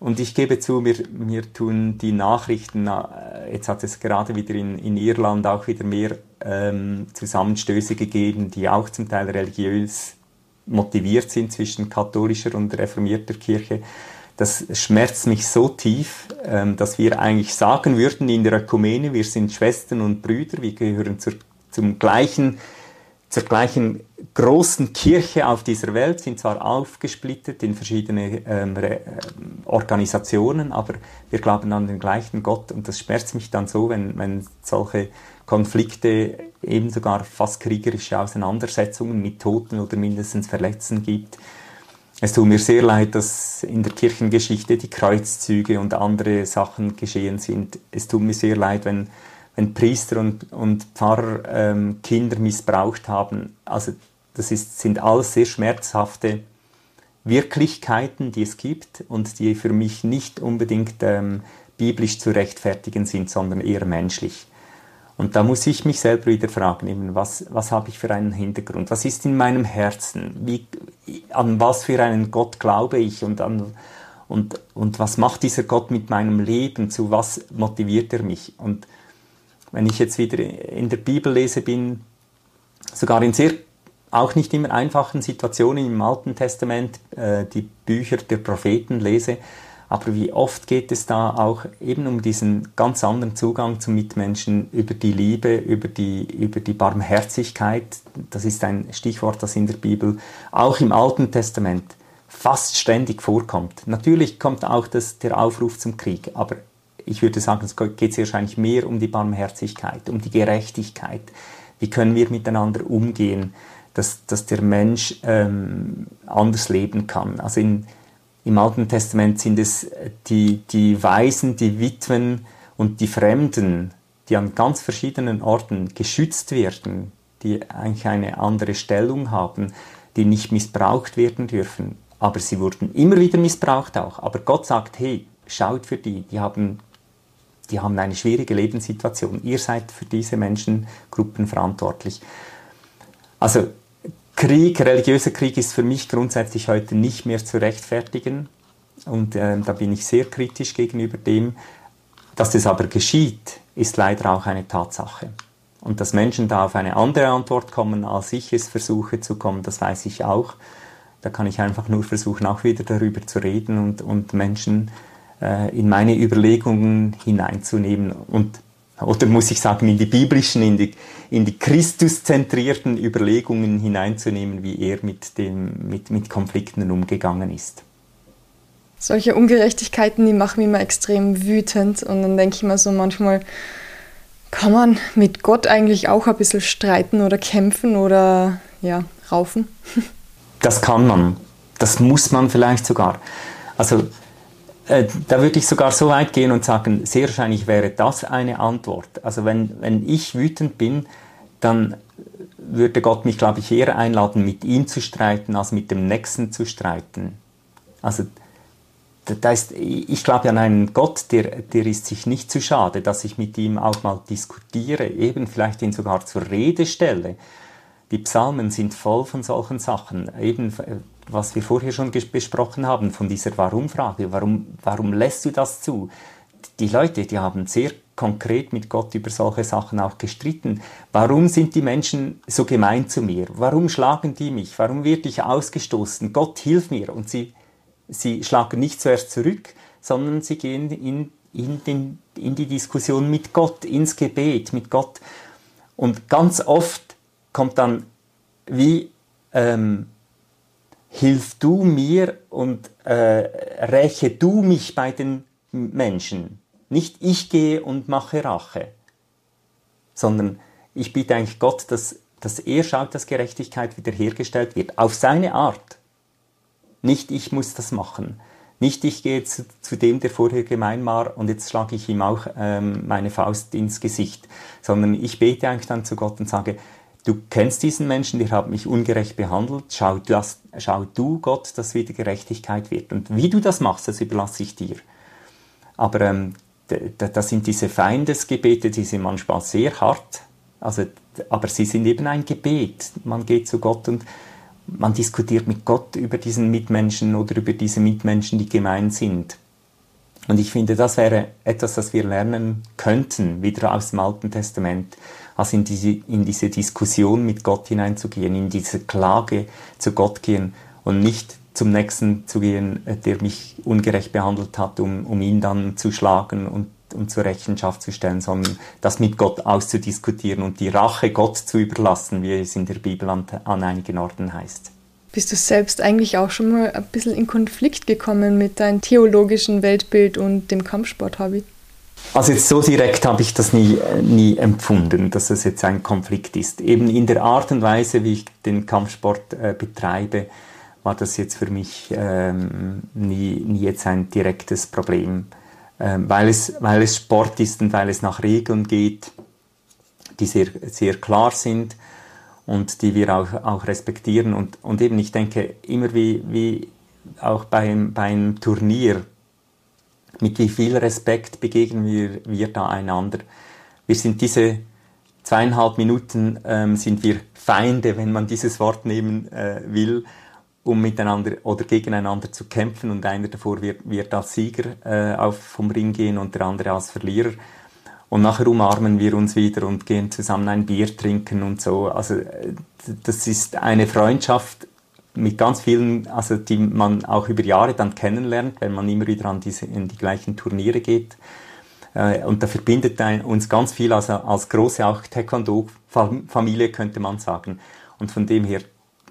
Und ich gebe zu, mir, mir tun die Nachrichten, äh, jetzt hat es gerade wieder in, in Irland auch wieder mehr ähm, Zusammenstöße gegeben, die auch zum Teil religiös motiviert sind zwischen katholischer und reformierter Kirche. Das schmerzt mich so tief, ähm, dass wir eigentlich sagen würden in der Ökumene, wir sind Schwestern und Brüder, wir gehören zur, zum gleichen zur gleichen großen Kirche auf dieser Welt, sind zwar aufgesplittet in verschiedene ähm, ähm, Organisationen, aber wir glauben an den gleichen Gott und das schmerzt mich dann so, wenn, wenn solche Konflikte, eben sogar fast kriegerische Auseinandersetzungen mit Toten oder mindestens Verletzten gibt. Es tut mir sehr leid, dass in der Kirchengeschichte die Kreuzzüge und andere Sachen geschehen sind. Es tut mir sehr leid, wenn wenn Priester und, und Pfarrer ähm, Kinder missbraucht haben. Also das ist, sind alles sehr schmerzhafte Wirklichkeiten, die es gibt und die für mich nicht unbedingt ähm, biblisch zu rechtfertigen sind, sondern eher menschlich. Und da muss ich mich selber wieder fragen, was, was habe ich für einen Hintergrund? Was ist in meinem Herzen? Wie, an was für einen Gott glaube ich und, an, und, und was macht dieser Gott mit meinem Leben? Zu was motiviert er mich? Und wenn ich jetzt wieder in der Bibel lese bin, sogar in sehr auch nicht immer einfachen Situationen im Alten Testament äh, die Bücher der Propheten lese, aber wie oft geht es da auch eben um diesen ganz anderen Zugang zum Mitmenschen, über die Liebe, über die, über die Barmherzigkeit. Das ist ein Stichwort, das in der Bibel auch im Alten Testament fast ständig vorkommt. Natürlich kommt auch das, der Aufruf zum Krieg, aber ich würde sagen, es geht wahrscheinlich mehr um die Barmherzigkeit, um die Gerechtigkeit. Wie können wir miteinander umgehen, dass, dass der Mensch ähm, anders leben kann? Also in, im Alten Testament sind es die, die Waisen, die Witwen und die Fremden, die an ganz verschiedenen Orten geschützt werden, die eigentlich eine andere Stellung haben, die nicht missbraucht werden dürfen. Aber sie wurden immer wieder missbraucht auch. Aber Gott sagt, hey, schaut für die, die haben die haben eine schwierige Lebenssituation. Ihr seid für diese Menschengruppen verantwortlich. Also Krieg, religiöser Krieg ist für mich grundsätzlich heute nicht mehr zu rechtfertigen. Und äh, da bin ich sehr kritisch gegenüber dem. Dass das aber geschieht, ist leider auch eine Tatsache. Und dass Menschen da auf eine andere Antwort kommen, als ich es versuche zu kommen, das weiß ich auch. Da kann ich einfach nur versuchen, auch wieder darüber zu reden und, und Menschen äh, in meine Überlegungen hineinzunehmen und oder muss ich sagen, in die biblischen, in die, in die Christuszentrierten Überlegungen hineinzunehmen, wie er mit, dem, mit, mit Konflikten umgegangen ist. Solche Ungerechtigkeiten, die machen mich immer extrem wütend und dann denke ich mir so manchmal, kann man mit Gott eigentlich auch ein bisschen streiten oder kämpfen oder ja, raufen? [LAUGHS] Das kann man. Das muss man vielleicht sogar. Also äh, da würde ich sogar so weit gehen und sagen, sehr wahrscheinlich wäre das eine Antwort. Also wenn, wenn ich wütend bin, dann würde Gott mich, glaube ich, eher einladen, mit ihm zu streiten, als mit dem Nächsten zu streiten. Also da ist, ich glaube an einen Gott, der, der ist sich nicht zu schade, dass ich mit ihm auch mal diskutiere, eben vielleicht ihn sogar zur Rede stelle. Die Psalmen sind voll von solchen Sachen. Eben was wir vorher schon besprochen haben, von dieser Warum-Frage. Warum, warum lässt du das zu? Die Leute, die haben sehr konkret mit Gott über solche Sachen auch gestritten. Warum sind die Menschen so gemein zu mir? Warum schlagen die mich? Warum werde ich ausgestoßen? Gott hilf mir. Und sie, sie schlagen nicht zuerst zurück, sondern sie gehen in, in, den, in die Diskussion mit Gott, ins Gebet mit Gott. Und ganz oft kommt dann wie ähm, hilf du mir und äh, räche du mich bei den Menschen. Nicht ich gehe und mache Rache, sondern ich bitte eigentlich Gott, dass, dass er schaut, dass Gerechtigkeit wiederhergestellt wird, auf seine Art. Nicht ich muss das machen. Nicht ich gehe zu, zu dem, der vorher gemein war und jetzt schlage ich ihm auch ähm, meine Faust ins Gesicht, sondern ich bete eigentlich dann zu Gott und sage, du kennst diesen Menschen, der hat mich ungerecht behandelt, schau, das, schau du Gott, dass wieder Gerechtigkeit wird. Und wie du das machst, das überlasse ich dir. Aber ähm, das sind diese Feindesgebete, die sind manchmal sehr hart, also, aber sie sind eben ein Gebet. Man geht zu Gott und man diskutiert mit Gott über diesen Mitmenschen oder über diese Mitmenschen, die gemein sind. Und ich finde, das wäre etwas, das wir lernen könnten, wieder aus dem Alten Testament, also in diese, in diese Diskussion mit Gott hineinzugehen, in diese Klage zu Gott gehen und nicht zum Nächsten zu gehen, der mich ungerecht behandelt hat, um, um ihn dann zu schlagen und, und zur Rechenschaft zu stellen, sondern das mit Gott auszudiskutieren und die Rache Gott zu überlassen, wie es in der Bibel an, an einigen Orten heißt. Bist du selbst eigentlich auch schon mal ein bisschen in Konflikt gekommen mit deinem theologischen Weltbild und dem Kampfsport-Hobby? Also jetzt so direkt habe ich das nie, nie empfunden, dass es jetzt ein Konflikt ist. Eben in der Art und Weise, wie ich den Kampfsport äh, betreibe, war das jetzt für mich ähm, nie, nie jetzt ein direktes Problem, ähm, weil, es, weil es Sport ist und weil es nach Regeln geht, die sehr, sehr klar sind und die wir auch, auch respektieren. Und, und eben, ich denke, immer wie, wie auch beim, beim Turnier, mit wie viel Respekt begegnen wir, wir da einander. Wir sind diese zweieinhalb Minuten, ähm, sind wir Feinde, wenn man dieses Wort nehmen äh, will, um miteinander oder gegeneinander zu kämpfen und einer davor wird, wird als Sieger äh, auf, vom Ring gehen und der andere als Verlierer. Und nachher umarmen wir uns wieder und gehen zusammen ein Bier trinken und so. Also äh, das ist eine Freundschaft mit ganz vielen, also die man auch über Jahre dann kennenlernt, wenn man immer wieder an diese, in die gleichen Turniere geht. Äh, und da verbindet uns ganz viel, also als große auch Taekwondo-Familie könnte man sagen. Und von dem her,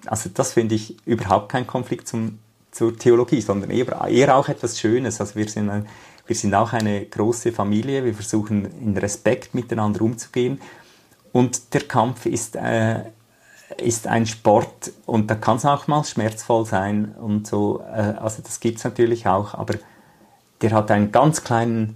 also das finde ich überhaupt kein Konflikt zum, zur Theologie, sondern eher, eher auch etwas Schönes. Also wir sind ein, wir sind auch eine große Familie, wir versuchen in Respekt miteinander umzugehen. Und der Kampf ist, äh, ist ein Sport und da kann es auch mal schmerzvoll sein und so. Äh, also das gibt es natürlich auch, aber der hat einen ganz kleinen,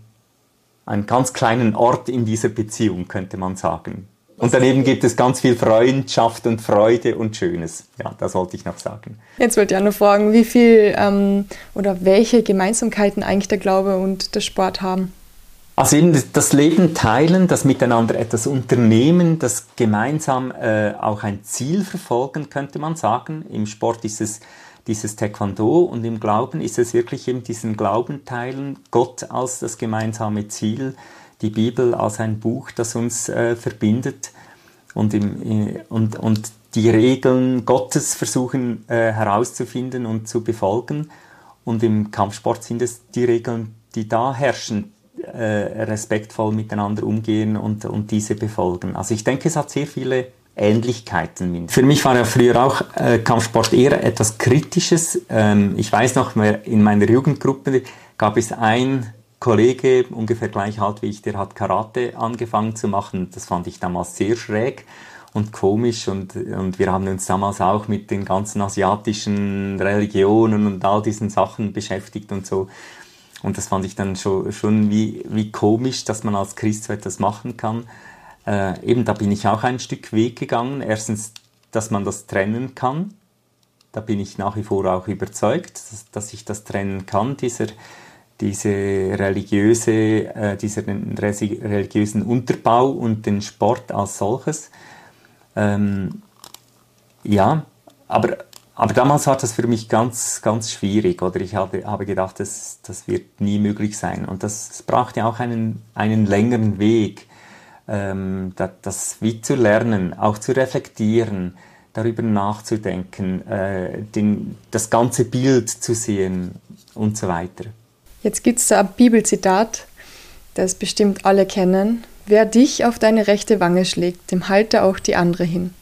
einen ganz kleinen Ort in dieser Beziehung, könnte man sagen. Und daneben gibt es ganz viel Freundschaft und Freude und Schönes. Ja, das wollte ich noch sagen. Jetzt wollte ich auch noch fragen, wie viel ähm, oder welche Gemeinsamkeiten eigentlich der Glaube und der Sport haben. Also eben das Leben teilen, das Miteinander etwas unternehmen, das gemeinsam äh, auch ein Ziel verfolgen, könnte man sagen. Im Sport ist es dieses Taekwondo und im Glauben ist es wirklich eben diesen Glauben teilen, Gott als das gemeinsame Ziel die Bibel als ein Buch, das uns äh, verbindet und, im, äh, und, und die Regeln Gottes versuchen äh, herauszufinden und zu befolgen. Und im Kampfsport sind es die Regeln, die da herrschen, äh, respektvoll miteinander umgehen und, und diese befolgen. Also ich denke, es hat sehr viele Ähnlichkeiten. Für mich war ja früher auch äh, Kampfsport eher etwas Kritisches. Ähm, ich weiß noch, in meiner Jugendgruppe gab es ein Kollege, ungefähr gleich alt wie ich, der hat Karate angefangen zu machen. Das fand ich damals sehr schräg und komisch und, und wir haben uns damals auch mit den ganzen asiatischen Religionen und all diesen Sachen beschäftigt und so. Und das fand ich dann schon, schon wie, wie komisch, dass man als Christ so etwas machen kann. Äh, eben da bin ich auch ein Stück Weg gegangen. Erstens, dass man das trennen kann. Da bin ich nach wie vor auch überzeugt, dass, dass ich das trennen kann, dieser diese religiöse, äh, diesen religiösen Unterbau und den Sport als solches. Ähm, ja, aber, aber damals war das für mich ganz, ganz schwierig, oder ich habe, habe gedacht, das, das wird nie möglich sein. Und das, brachte auch einen, einen längeren Weg, ähm, das, das wie zu lernen, auch zu reflektieren, darüber nachzudenken, äh, den, das ganze Bild zu sehen und so weiter. Jetzt gibt es da ein Bibelzitat, das bestimmt alle kennen. Wer dich auf deine rechte Wange schlägt, dem halte auch die andere hin.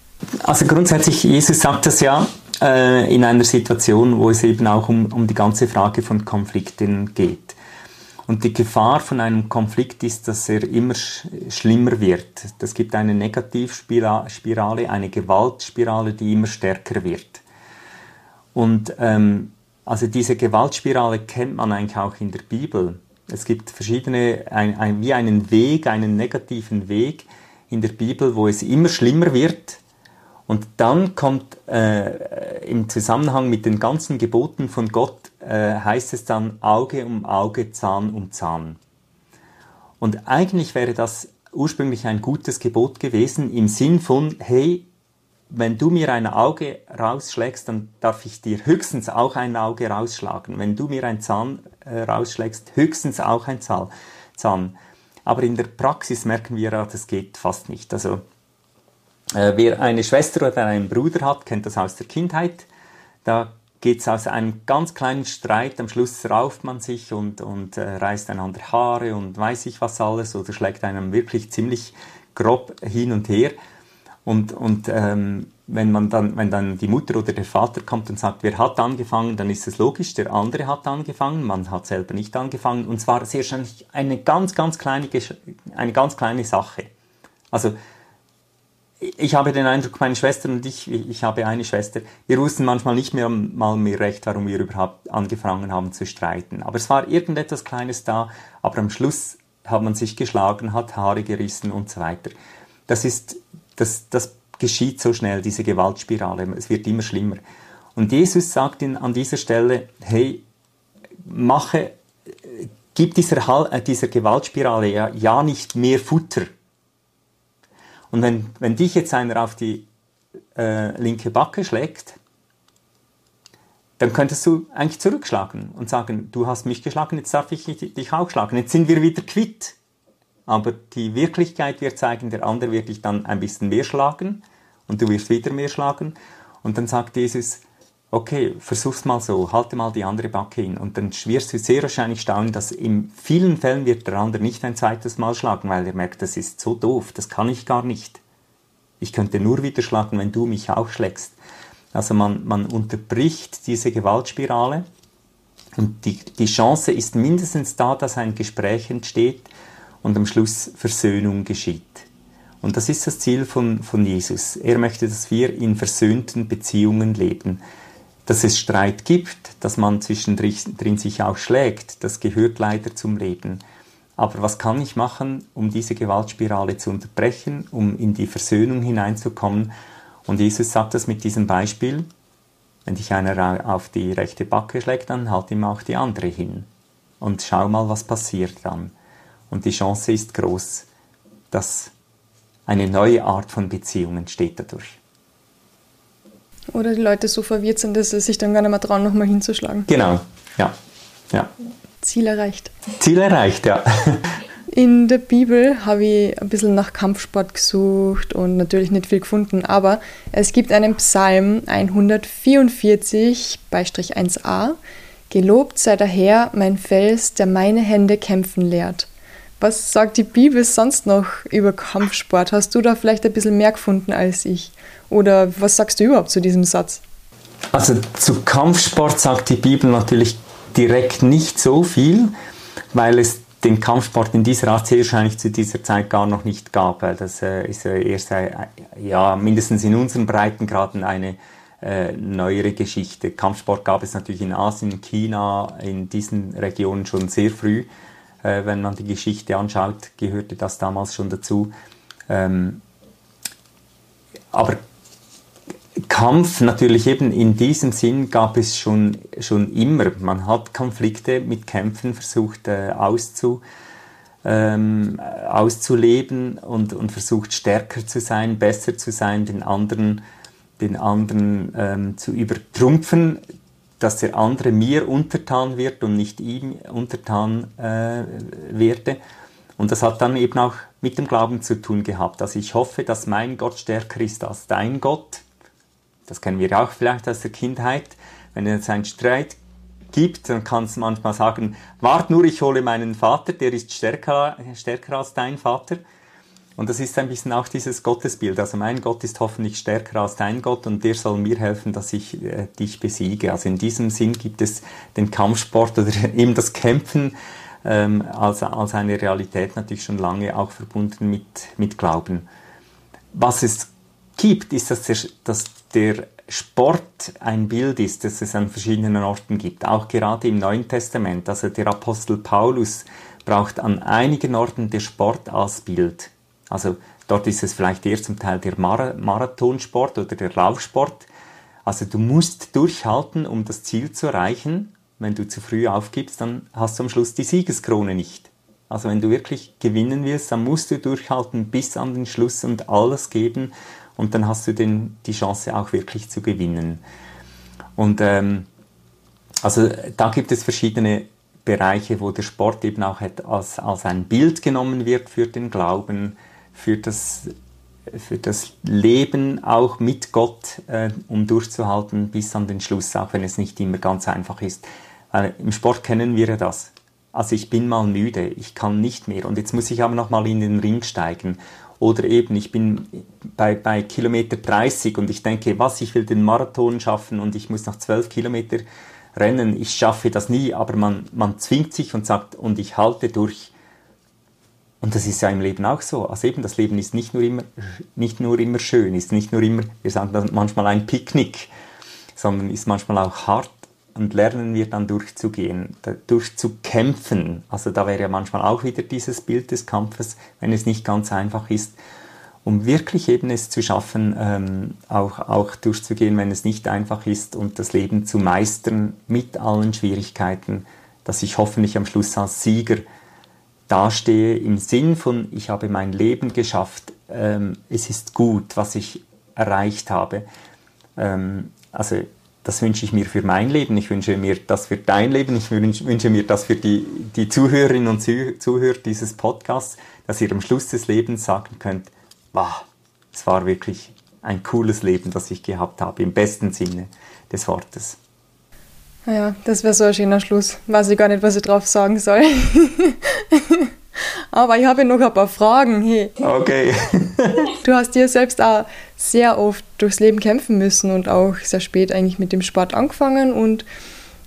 Also grundsätzlich, Jesus sagt das ja äh, in einer Situation, wo es eben auch um, um die ganze Frage von Konflikten geht. Und die Gefahr von einem Konflikt ist, dass er immer sch schlimmer wird. Das gibt eine Negativspirale, eine Gewaltspirale, die immer stärker wird. Und ähm, also diese Gewaltspirale kennt man eigentlich auch in der Bibel. Es gibt verschiedene, ein, ein, wie einen Weg, einen negativen Weg in der Bibel, wo es immer schlimmer wird. Und dann kommt äh, im Zusammenhang mit den ganzen Geboten von Gott, äh, heißt es dann Auge um Auge, Zahn um Zahn. Und eigentlich wäre das ursprünglich ein gutes Gebot gewesen im Sinn von, hey, wenn du mir ein Auge rausschlägst, dann darf ich dir höchstens auch ein Auge rausschlagen. Wenn du mir ein Zahn äh, rausschlägst, höchstens auch ein Zahn. Aber in der Praxis merken wir ja, das geht fast nicht. Also wer eine Schwester oder einen Bruder hat, kennt das aus der Kindheit. Da geht es aus einem ganz kleinen Streit, am Schluss rauft man sich und, und äh, reißt einander Haare und weiß ich was alles oder schlägt einem wirklich ziemlich grob hin und her. Und, und ähm, wenn, man dann, wenn dann die Mutter oder der Vater kommt und sagt, wer hat angefangen, dann ist es logisch, der andere hat angefangen, man hat selber nicht angefangen. Und zwar sehr wahrscheinlich eine ganz, ganz kleine, eine ganz kleine Sache. Also ich habe den Eindruck, meine Schwester und ich, ich habe eine Schwester, wir wussten manchmal nicht mehr mal mehr recht, warum wir überhaupt angefangen haben zu streiten. Aber es war irgendetwas Kleines da, aber am Schluss hat man sich geschlagen, hat Haare gerissen und so weiter. Das ist, das, das geschieht so schnell, diese Gewaltspirale. Es wird immer schlimmer. Und Jesus sagt in, an dieser Stelle, hey, mache, gib dieser, äh, dieser Gewaltspirale ja, ja nicht mehr Futter und wenn, wenn dich jetzt einer auf die äh, linke Backe schlägt, dann könntest du eigentlich zurückschlagen und sagen, du hast mich geschlagen, jetzt darf ich dich auch schlagen. Jetzt sind wir wieder quitt. Aber die Wirklichkeit wird zeigen, der andere wird dich dann ein bisschen mehr schlagen und du wirst wieder mehr schlagen. Und dann sagt Jesus, okay, versuch's mal so, halte mal die andere Backe hin. Und dann wirst du sehr wahrscheinlich staunen, dass in vielen Fällen wird der andere nicht ein zweites Mal schlagen, weil er merkt, das ist so doof, das kann ich gar nicht. Ich könnte nur wieder schlagen, wenn du mich auch schlägst. Also man, man unterbricht diese Gewaltspirale und die, die Chance ist mindestens da, dass ein Gespräch entsteht und am Schluss Versöhnung geschieht. Und das ist das Ziel von, von Jesus. Er möchte, dass wir in versöhnten Beziehungen leben dass es Streit gibt, dass man zwischendrin sich auch schlägt, das gehört leider zum Leben. Aber was kann ich machen, um diese Gewaltspirale zu unterbrechen, um in die Versöhnung hineinzukommen? Und Jesus sagt das mit diesem Beispiel, wenn dich einer auf die rechte Backe schlägt, dann halt ihm auch die andere hin. Und schau mal, was passiert dann. Und die Chance ist groß, dass eine neue Art von Beziehung entsteht dadurch. Oder die Leute so verwirrt sind, dass sie sich dann gar nicht mehr trauen, nochmal hinzuschlagen. Genau, ja. ja. Ziel erreicht. Ziel erreicht, ja. In der Bibel habe ich ein bisschen nach Kampfsport gesucht und natürlich nicht viel gefunden, aber es gibt einen Psalm 144 Beistrich 1a. Gelobt sei der Herr, mein Fels, der meine Hände kämpfen lehrt. Was sagt die Bibel sonst noch über Kampfsport? Hast du da vielleicht ein bisschen mehr gefunden als ich? Oder was sagst du überhaupt zu diesem Satz? Also zu Kampfsport sagt die Bibel natürlich direkt nicht so viel, weil es den Kampfsport in dieser Art sehr wahrscheinlich zu dieser Zeit gar noch nicht gab. Das äh, ist erst, äh, ja, mindestens in unseren Breitengraden eine äh, neuere Geschichte. Kampfsport gab es natürlich in Asien, China, in diesen Regionen schon sehr früh. Äh, wenn man die Geschichte anschaut, gehörte das damals schon dazu. Ähm, aber Kampf natürlich eben in diesem Sinn gab es schon, schon immer. Man hat Konflikte mit Kämpfen versucht äh, auszu, ähm, auszuleben und, und versucht stärker zu sein, besser zu sein, den anderen, den anderen ähm, zu übertrumpfen, dass der andere mir untertan wird und nicht ihm untertan äh, werde. Und das hat dann eben auch mit dem Glauben zu tun gehabt. Also ich hoffe, dass mein Gott stärker ist als dein Gott das kennen wir auch vielleicht aus der Kindheit. Wenn es einen Streit gibt, dann kannst du manchmal sagen, wart nur, ich hole meinen Vater, der ist stärker, stärker als dein Vater. Und das ist ein bisschen auch dieses Gottesbild. Also mein Gott ist hoffentlich stärker als dein Gott und der soll mir helfen, dass ich äh, dich besiege. Also in diesem Sinn gibt es den Kampfsport oder [LAUGHS] eben das Kämpfen ähm, als, als eine Realität natürlich schon lange auch verbunden mit, mit Glauben. Was es gibt, ist, dass der, dass der Sport ein Bild ist, das es an verschiedenen Orten gibt, auch gerade im Neuen Testament. Also der Apostel Paulus braucht an einigen Orten der Sport als Bild. Also dort ist es vielleicht eher zum Teil der Marathonsport oder der Laufsport. Also du musst durchhalten, um das Ziel zu erreichen. Wenn du zu früh aufgibst, dann hast du am Schluss die Siegeskrone nicht. Also wenn du wirklich gewinnen willst, dann musst du durchhalten bis an den Schluss und alles geben und dann hast du den, die Chance auch wirklich zu gewinnen. Und ähm, also da gibt es verschiedene Bereiche, wo der Sport eben auch als, als ein Bild genommen wird für den Glauben, für das, für das Leben auch mit Gott, äh, um durchzuhalten bis an den Schluss, auch wenn es nicht immer ganz einfach ist. Äh, Im Sport kennen wir ja das. Also ich bin mal müde, ich kann nicht mehr und jetzt muss ich aber noch mal in den Ring steigen. Oder eben, ich bin bei, bei Kilometer 30 und ich denke, was, ich will den Marathon schaffen und ich muss noch 12 Kilometer rennen, ich schaffe das nie, aber man, man zwingt sich und sagt, und ich halte durch. Und das ist ja im Leben auch so. Also eben, das Leben ist nicht nur immer, nicht nur immer schön, ist nicht nur immer, wir sagen manchmal ein Picknick, sondern ist manchmal auch hart und lernen wir dann durchzugehen, durchzukämpfen. Also da wäre ja manchmal auch wieder dieses Bild des Kampfes, wenn es nicht ganz einfach ist um wirklich eben es zu schaffen, ähm, auch, auch durchzugehen, wenn es nicht einfach ist und das Leben zu meistern mit allen Schwierigkeiten, dass ich hoffentlich am Schluss als Sieger dastehe im Sinn von, ich habe mein Leben geschafft, ähm, es ist gut, was ich erreicht habe. Ähm, also das wünsche ich mir für mein Leben, ich wünsche mir das für dein Leben, ich wünsche mir das für die, die Zuhörerinnen und Zuhörer dieses Podcasts, dass ihr am Schluss des Lebens sagen könnt, wow, es war wirklich ein cooles Leben, das ich gehabt habe, im besten Sinne des Wortes. Naja, das wäre so ein schöner Schluss. Weiß ich gar nicht, was ich drauf sagen soll. [LAUGHS] Aber ich habe noch ein paar Fragen. Hey. Okay. du hast dir selbst auch sehr oft durchs Leben kämpfen müssen und auch sehr spät eigentlich mit dem Sport angefangen. Und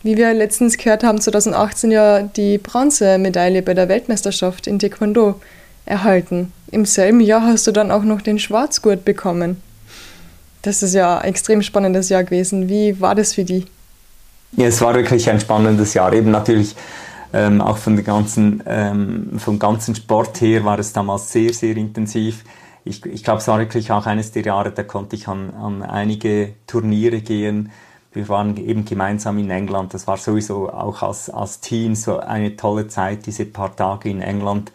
wie wir letztens gehört haben, 2018 ja die Bronzemedaille bei der Weltmeisterschaft in Taekwondo erhalten. Im selben Jahr hast du dann auch noch den Schwarzgurt bekommen. Das ist ja ein extrem spannendes Jahr gewesen. Wie war das für dich? Ja, es war wirklich ein spannendes Jahr. Eben natürlich ähm, auch von der ganzen, ähm, vom ganzen Sport her war es damals sehr, sehr intensiv. Ich, ich glaube, es war wirklich auch eines der Jahre, da konnte ich an, an einige Turniere gehen. Wir waren eben gemeinsam in England. Das war sowieso auch als, als Team so eine tolle Zeit, diese paar Tage in England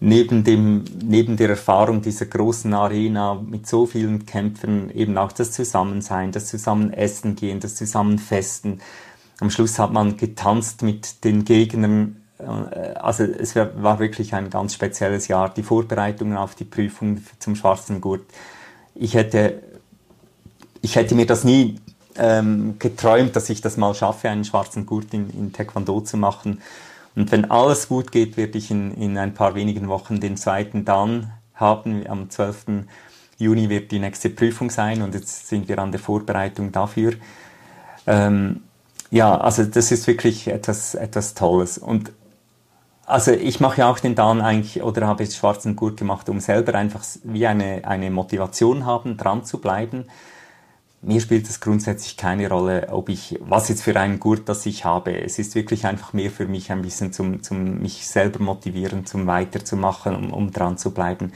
neben, dem, neben der Erfahrung dieser großen Arena mit so vielen Kämpfern eben auch das Zusammensein, das Zusammenessen gehen, das Zusammenfesten. Am Schluss hat man getanzt mit den Gegnern. Äh, also es war wirklich ein ganz spezielles Jahr. Die Vorbereitungen auf die Prüfung zum schwarzen Gurt. Ich hätte, ich hätte mir das nie ähm, geträumt, dass ich das mal schaffe, einen schwarzen Gurt in, in Taekwondo zu machen. Und wenn alles gut geht, werde ich in, in ein paar wenigen Wochen den zweiten dann haben. Am 12. Juni wird die nächste Prüfung sein und jetzt sind wir an der Vorbereitung dafür. Ähm, ja, also das ist wirklich etwas, etwas Tolles. Und also ich mache ja auch den Dan eigentlich oder habe jetzt schwarzen Gurt gemacht, um selber einfach wie eine, eine Motivation haben, dran zu bleiben mir spielt es grundsätzlich keine Rolle, ob ich, was jetzt für einen Gurt das ich habe. Es ist wirklich einfach mehr für mich ein bisschen zum, zum mich selber motivieren, zum weiterzumachen, um, um dran zu bleiben.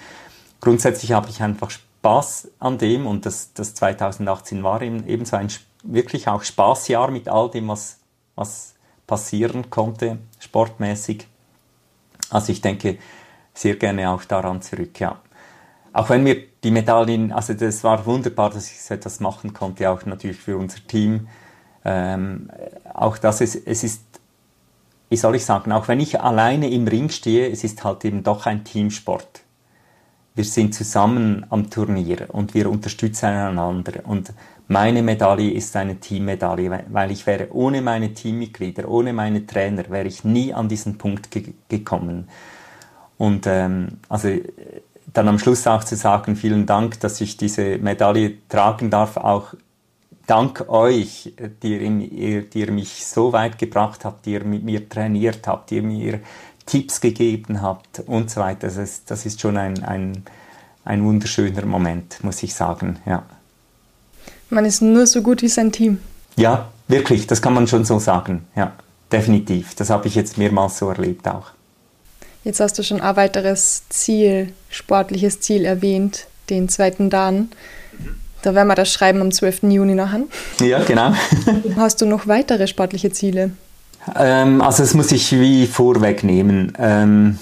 Grundsätzlich habe ich einfach Spaß an dem und das, das 2018 war eben, eben so ein wirklich auch Spaßjahr mit all dem, was, was passieren konnte, sportmäßig. Also ich denke sehr gerne auch daran zurück, ja auch wenn mir die Medaillen, also das war wunderbar, dass ich so etwas machen konnte, auch natürlich für unser Team. Ähm, auch das ist, es ist, wie soll ich sagen, auch wenn ich alleine im Ring stehe, es ist halt eben doch ein Teamsport. Wir sind zusammen am Turnier und wir unterstützen einander. Und meine Medaille ist eine Teammedaille, weil ich wäre ohne meine Teammitglieder, ohne meine Trainer, wäre ich nie an diesen Punkt ge gekommen. Und ähm, also dann am Schluss auch zu sagen, vielen Dank, dass ich diese Medaille tragen darf, auch dank euch, die ihr, die ihr mich so weit gebracht habt, die ihr mit mir trainiert habt, die ihr mir Tipps gegeben habt und so weiter. Das ist, das ist schon ein, ein, ein wunderschöner Moment, muss ich sagen, ja. Man ist nur so gut wie sein Team. Ja, wirklich, das kann man schon so sagen, ja, definitiv. Das habe ich jetzt mehrmals so erlebt auch. Jetzt hast du schon ein weiteres Ziel, sportliches Ziel erwähnt, den zweiten Dan. Da werden wir das schreiben am 12. Juni nachher. Ja, genau. hast du noch weitere sportliche Ziele? Ähm, also das muss ich wie vorwegnehmen, ähm,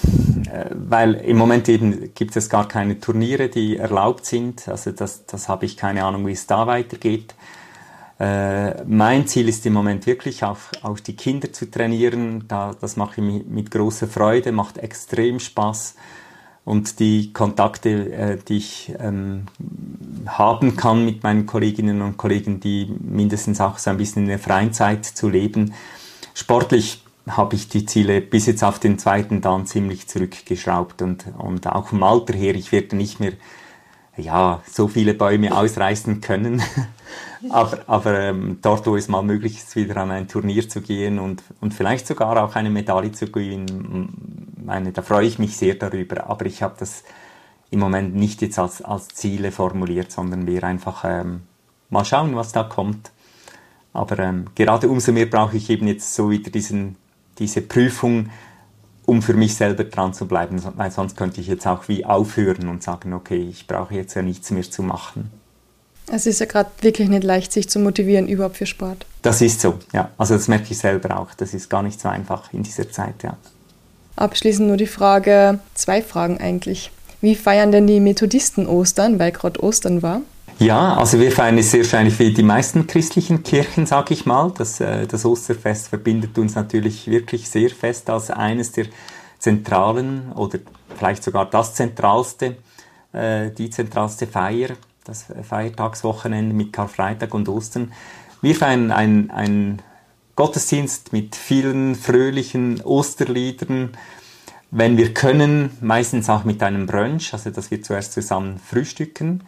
äh, weil im Moment eben gibt es gar keine Turniere, die erlaubt sind. Also das, das habe ich keine Ahnung, wie es da weitergeht. Äh, mein Ziel ist im Moment wirklich auch, auch die Kinder zu trainieren. Da, das mache ich mit, mit großer Freude, macht extrem Spaß. Und die Kontakte, äh, die ich ähm, haben kann mit meinen Kolleginnen und Kollegen, die mindestens auch so ein bisschen in der freien Zeit zu leben. Sportlich habe ich die Ziele bis jetzt auf den zweiten dann ziemlich zurückgeschraubt und, und auch vom Alter her, ich werde nicht mehr ja, so viele Bäume ausreißen können. [LAUGHS] aber aber ähm, dort, wo es mal möglich ist, wieder an ein Turnier zu gehen und, und vielleicht sogar auch eine Medaille zu gewinnen, meine, da freue ich mich sehr darüber. Aber ich habe das im Moment nicht jetzt als, als Ziele formuliert, sondern wir einfach ähm, mal schauen, was da kommt. Aber ähm, gerade umso mehr brauche ich eben jetzt so wieder diesen, diese Prüfung, um für mich selber dran zu bleiben, weil sonst könnte ich jetzt auch wie aufhören und sagen, okay, ich brauche jetzt ja nichts mehr zu machen. Es ist ja gerade wirklich nicht leicht, sich zu motivieren überhaupt für Sport. Das ist so, ja. Also das merke ich selber auch. Das ist gar nicht so einfach in dieser Zeit, ja. Abschließend nur die Frage, zwei Fragen eigentlich. Wie feiern denn die Methodisten Ostern, weil gerade Ostern war? Ja, also wir feiern es sehr wahrscheinlich wie die meisten christlichen Kirchen, sage ich mal. Das, äh, das Osterfest verbindet uns natürlich wirklich sehr fest als eines der zentralen oder vielleicht sogar das zentralste, äh, die zentralste Feier, das Feiertagswochenende mit Karfreitag und Ostern. Wir feiern ein, ein Gottesdienst mit vielen fröhlichen Osterliedern, wenn wir können, meistens auch mit einem Brunch, also dass wir zuerst zusammen frühstücken.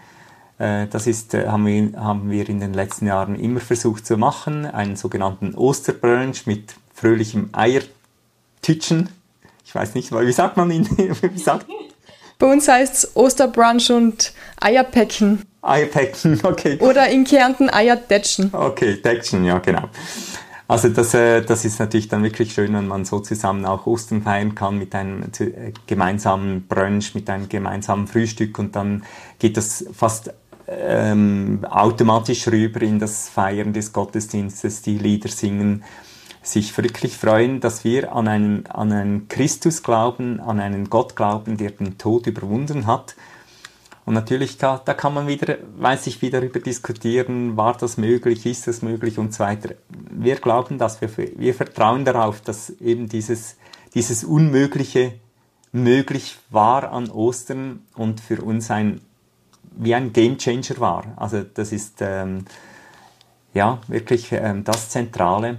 Äh, das ist, äh, haben, wir, haben wir in den letzten Jahren immer versucht zu machen, einen sogenannten Osterbrunch mit fröhlichem Eiertütschen. Ich weiß nicht, wie sagt man ihn? [LAUGHS] wie sagt? Bei uns heißt es Osterbrunch und Eierpäckchen. Eierpäckchen, [LAUGHS] okay. Oder in Kärnten Eiertätschen. Okay, Tätschen, ja genau. Also das, äh, das ist natürlich dann wirklich schön, wenn man so zusammen auch Ostern feiern kann mit einem gemeinsamen Brunch, mit einem gemeinsamen Frühstück und dann geht das fast ähm, automatisch rüber in das Feiern des Gottesdienstes, die Lieder singen, sich wirklich freuen, dass wir an einen, an einen Christus glauben, an einen Gott glauben, der den Tod überwunden hat und natürlich, da, kann man wieder, weiß ich, wieder darüber diskutieren, war das möglich, ist das möglich und so weiter. Wir glauben, dass wir, wir vertrauen darauf, dass eben dieses, dieses Unmögliche möglich war an Ostern und für uns ein, wie ein Gamechanger war. Also das ist ähm, ja wirklich ähm, das Zentrale,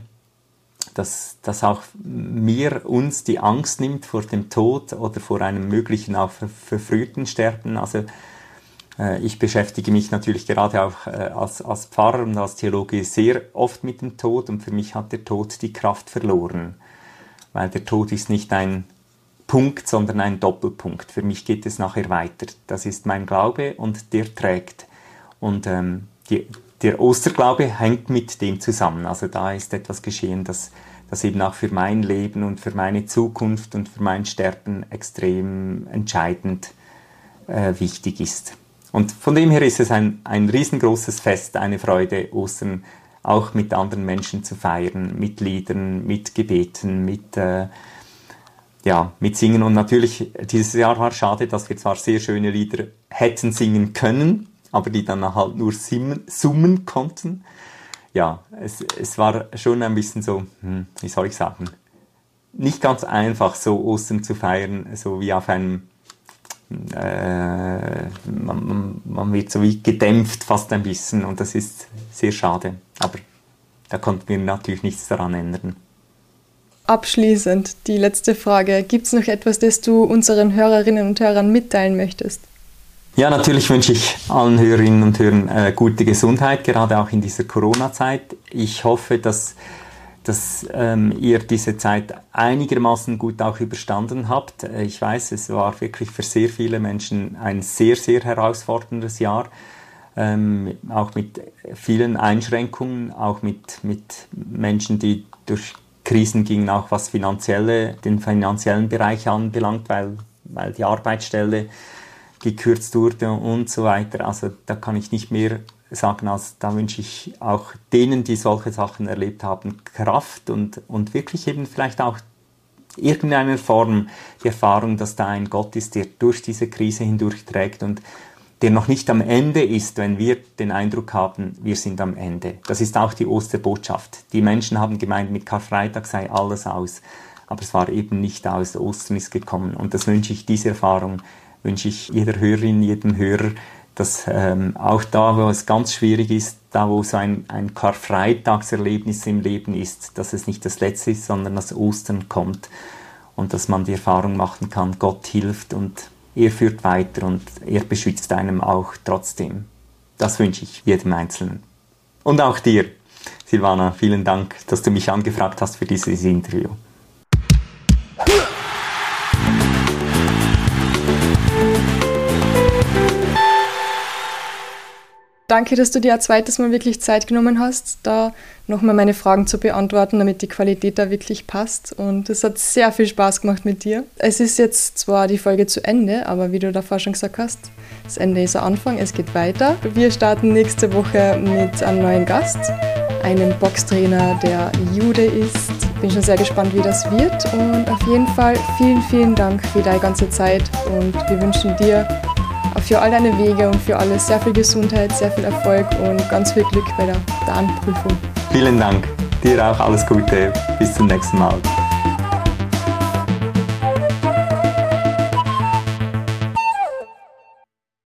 dass, dass auch mir uns die Angst nimmt vor dem Tod oder vor einem möglichen auch verfrühten Sterben. Also äh, ich beschäftige mich natürlich gerade auch äh, als, als Pfarrer und als Theologe sehr oft mit dem Tod und für mich hat der Tod die Kraft verloren, weil der Tod ist nicht ein Punkt, sondern ein Doppelpunkt. Für mich geht es nachher weiter. Das ist mein Glaube und der trägt. Und ähm, die, der Osterglaube hängt mit dem zusammen. Also da ist etwas geschehen, das, das eben auch für mein Leben und für meine Zukunft und für mein Sterben extrem entscheidend äh, wichtig ist. Und von dem her ist es ein, ein riesengroßes Fest, eine Freude, Ostern auch mit anderen Menschen zu feiern, mit Liedern, mit Gebeten, mit, äh, ja, mit Singen. Und natürlich, dieses Jahr war schade, dass wir zwar sehr schöne Lieder hätten singen können, aber die dann halt nur summen, summen konnten. Ja, es, es war schon ein bisschen so, hm, wie soll ich sagen, nicht ganz einfach, so Ostern zu feiern, so wie auf einem äh, man, man, wird so wie gedämpft fast ein bisschen und das ist sehr schade. Aber da konnten wir natürlich nichts daran ändern. Abschließend die letzte Frage. Gibt es noch etwas, das du unseren Hörerinnen und Hörern mitteilen möchtest? Ja, natürlich wünsche ich allen Hörerinnen und Hörern äh, gute Gesundheit, gerade auch in dieser Corona-Zeit. Ich hoffe, dass dass ähm, ihr diese Zeit einigermaßen gut auch überstanden habt. Äh, ich weiß, es war wirklich für sehr viele Menschen ein sehr, sehr herausforderndes Jahr, ähm, auch mit vielen Einschränkungen, auch mit, mit Menschen, die durch Krisen gingen, auch was finanzielle, den finanziellen Bereich anbelangt, weil, weil die Arbeitsstelle gekürzt wurde und so weiter. Also da kann ich nicht mehr sagen, also da wünsche ich auch denen, die solche Sachen erlebt haben, Kraft und, und wirklich eben vielleicht auch irgendeiner Form die Erfahrung, dass da ein Gott ist, der durch diese Krise hindurch trägt und der noch nicht am Ende ist, wenn wir den Eindruck haben, wir sind am Ende. Das ist auch die Osterbotschaft. Die Menschen haben gemeint, mit Karfreitag sei alles aus, aber es war eben nicht aus. Ostern ist gekommen und das wünsche ich, diese Erfahrung wünsche ich jeder Hörerin, jedem Hörer, dass ähm, auch da, wo es ganz schwierig ist, da wo so ein, ein Karfreitagserlebnis im Leben ist, dass es nicht das Letzte ist, sondern dass Ostern kommt und dass man die Erfahrung machen kann, Gott hilft und er führt weiter und er beschützt einem auch trotzdem. Das wünsche ich jedem Einzelnen. Und auch dir, Silvana, vielen Dank, dass du mich angefragt hast für dieses Interview. Danke, dass du dir ein zweites Mal wirklich Zeit genommen hast, da nochmal meine Fragen zu beantworten, damit die Qualität da wirklich passt. Und es hat sehr viel Spaß gemacht mit dir. Es ist jetzt zwar die Folge zu Ende, aber wie du davor schon gesagt hast, das Ende ist der Anfang, es geht weiter. Wir starten nächste Woche mit einem neuen Gast, einem Boxtrainer, der Jude ist. Bin schon sehr gespannt, wie das wird. Und auf jeden Fall vielen, vielen Dank für deine ganze Zeit und wir wünschen dir für all deine Wege und für alles sehr viel Gesundheit, sehr viel Erfolg und ganz viel Glück bei der Darmprüfung. Vielen Dank. Dir auch alles Gute. Bis zum nächsten Mal.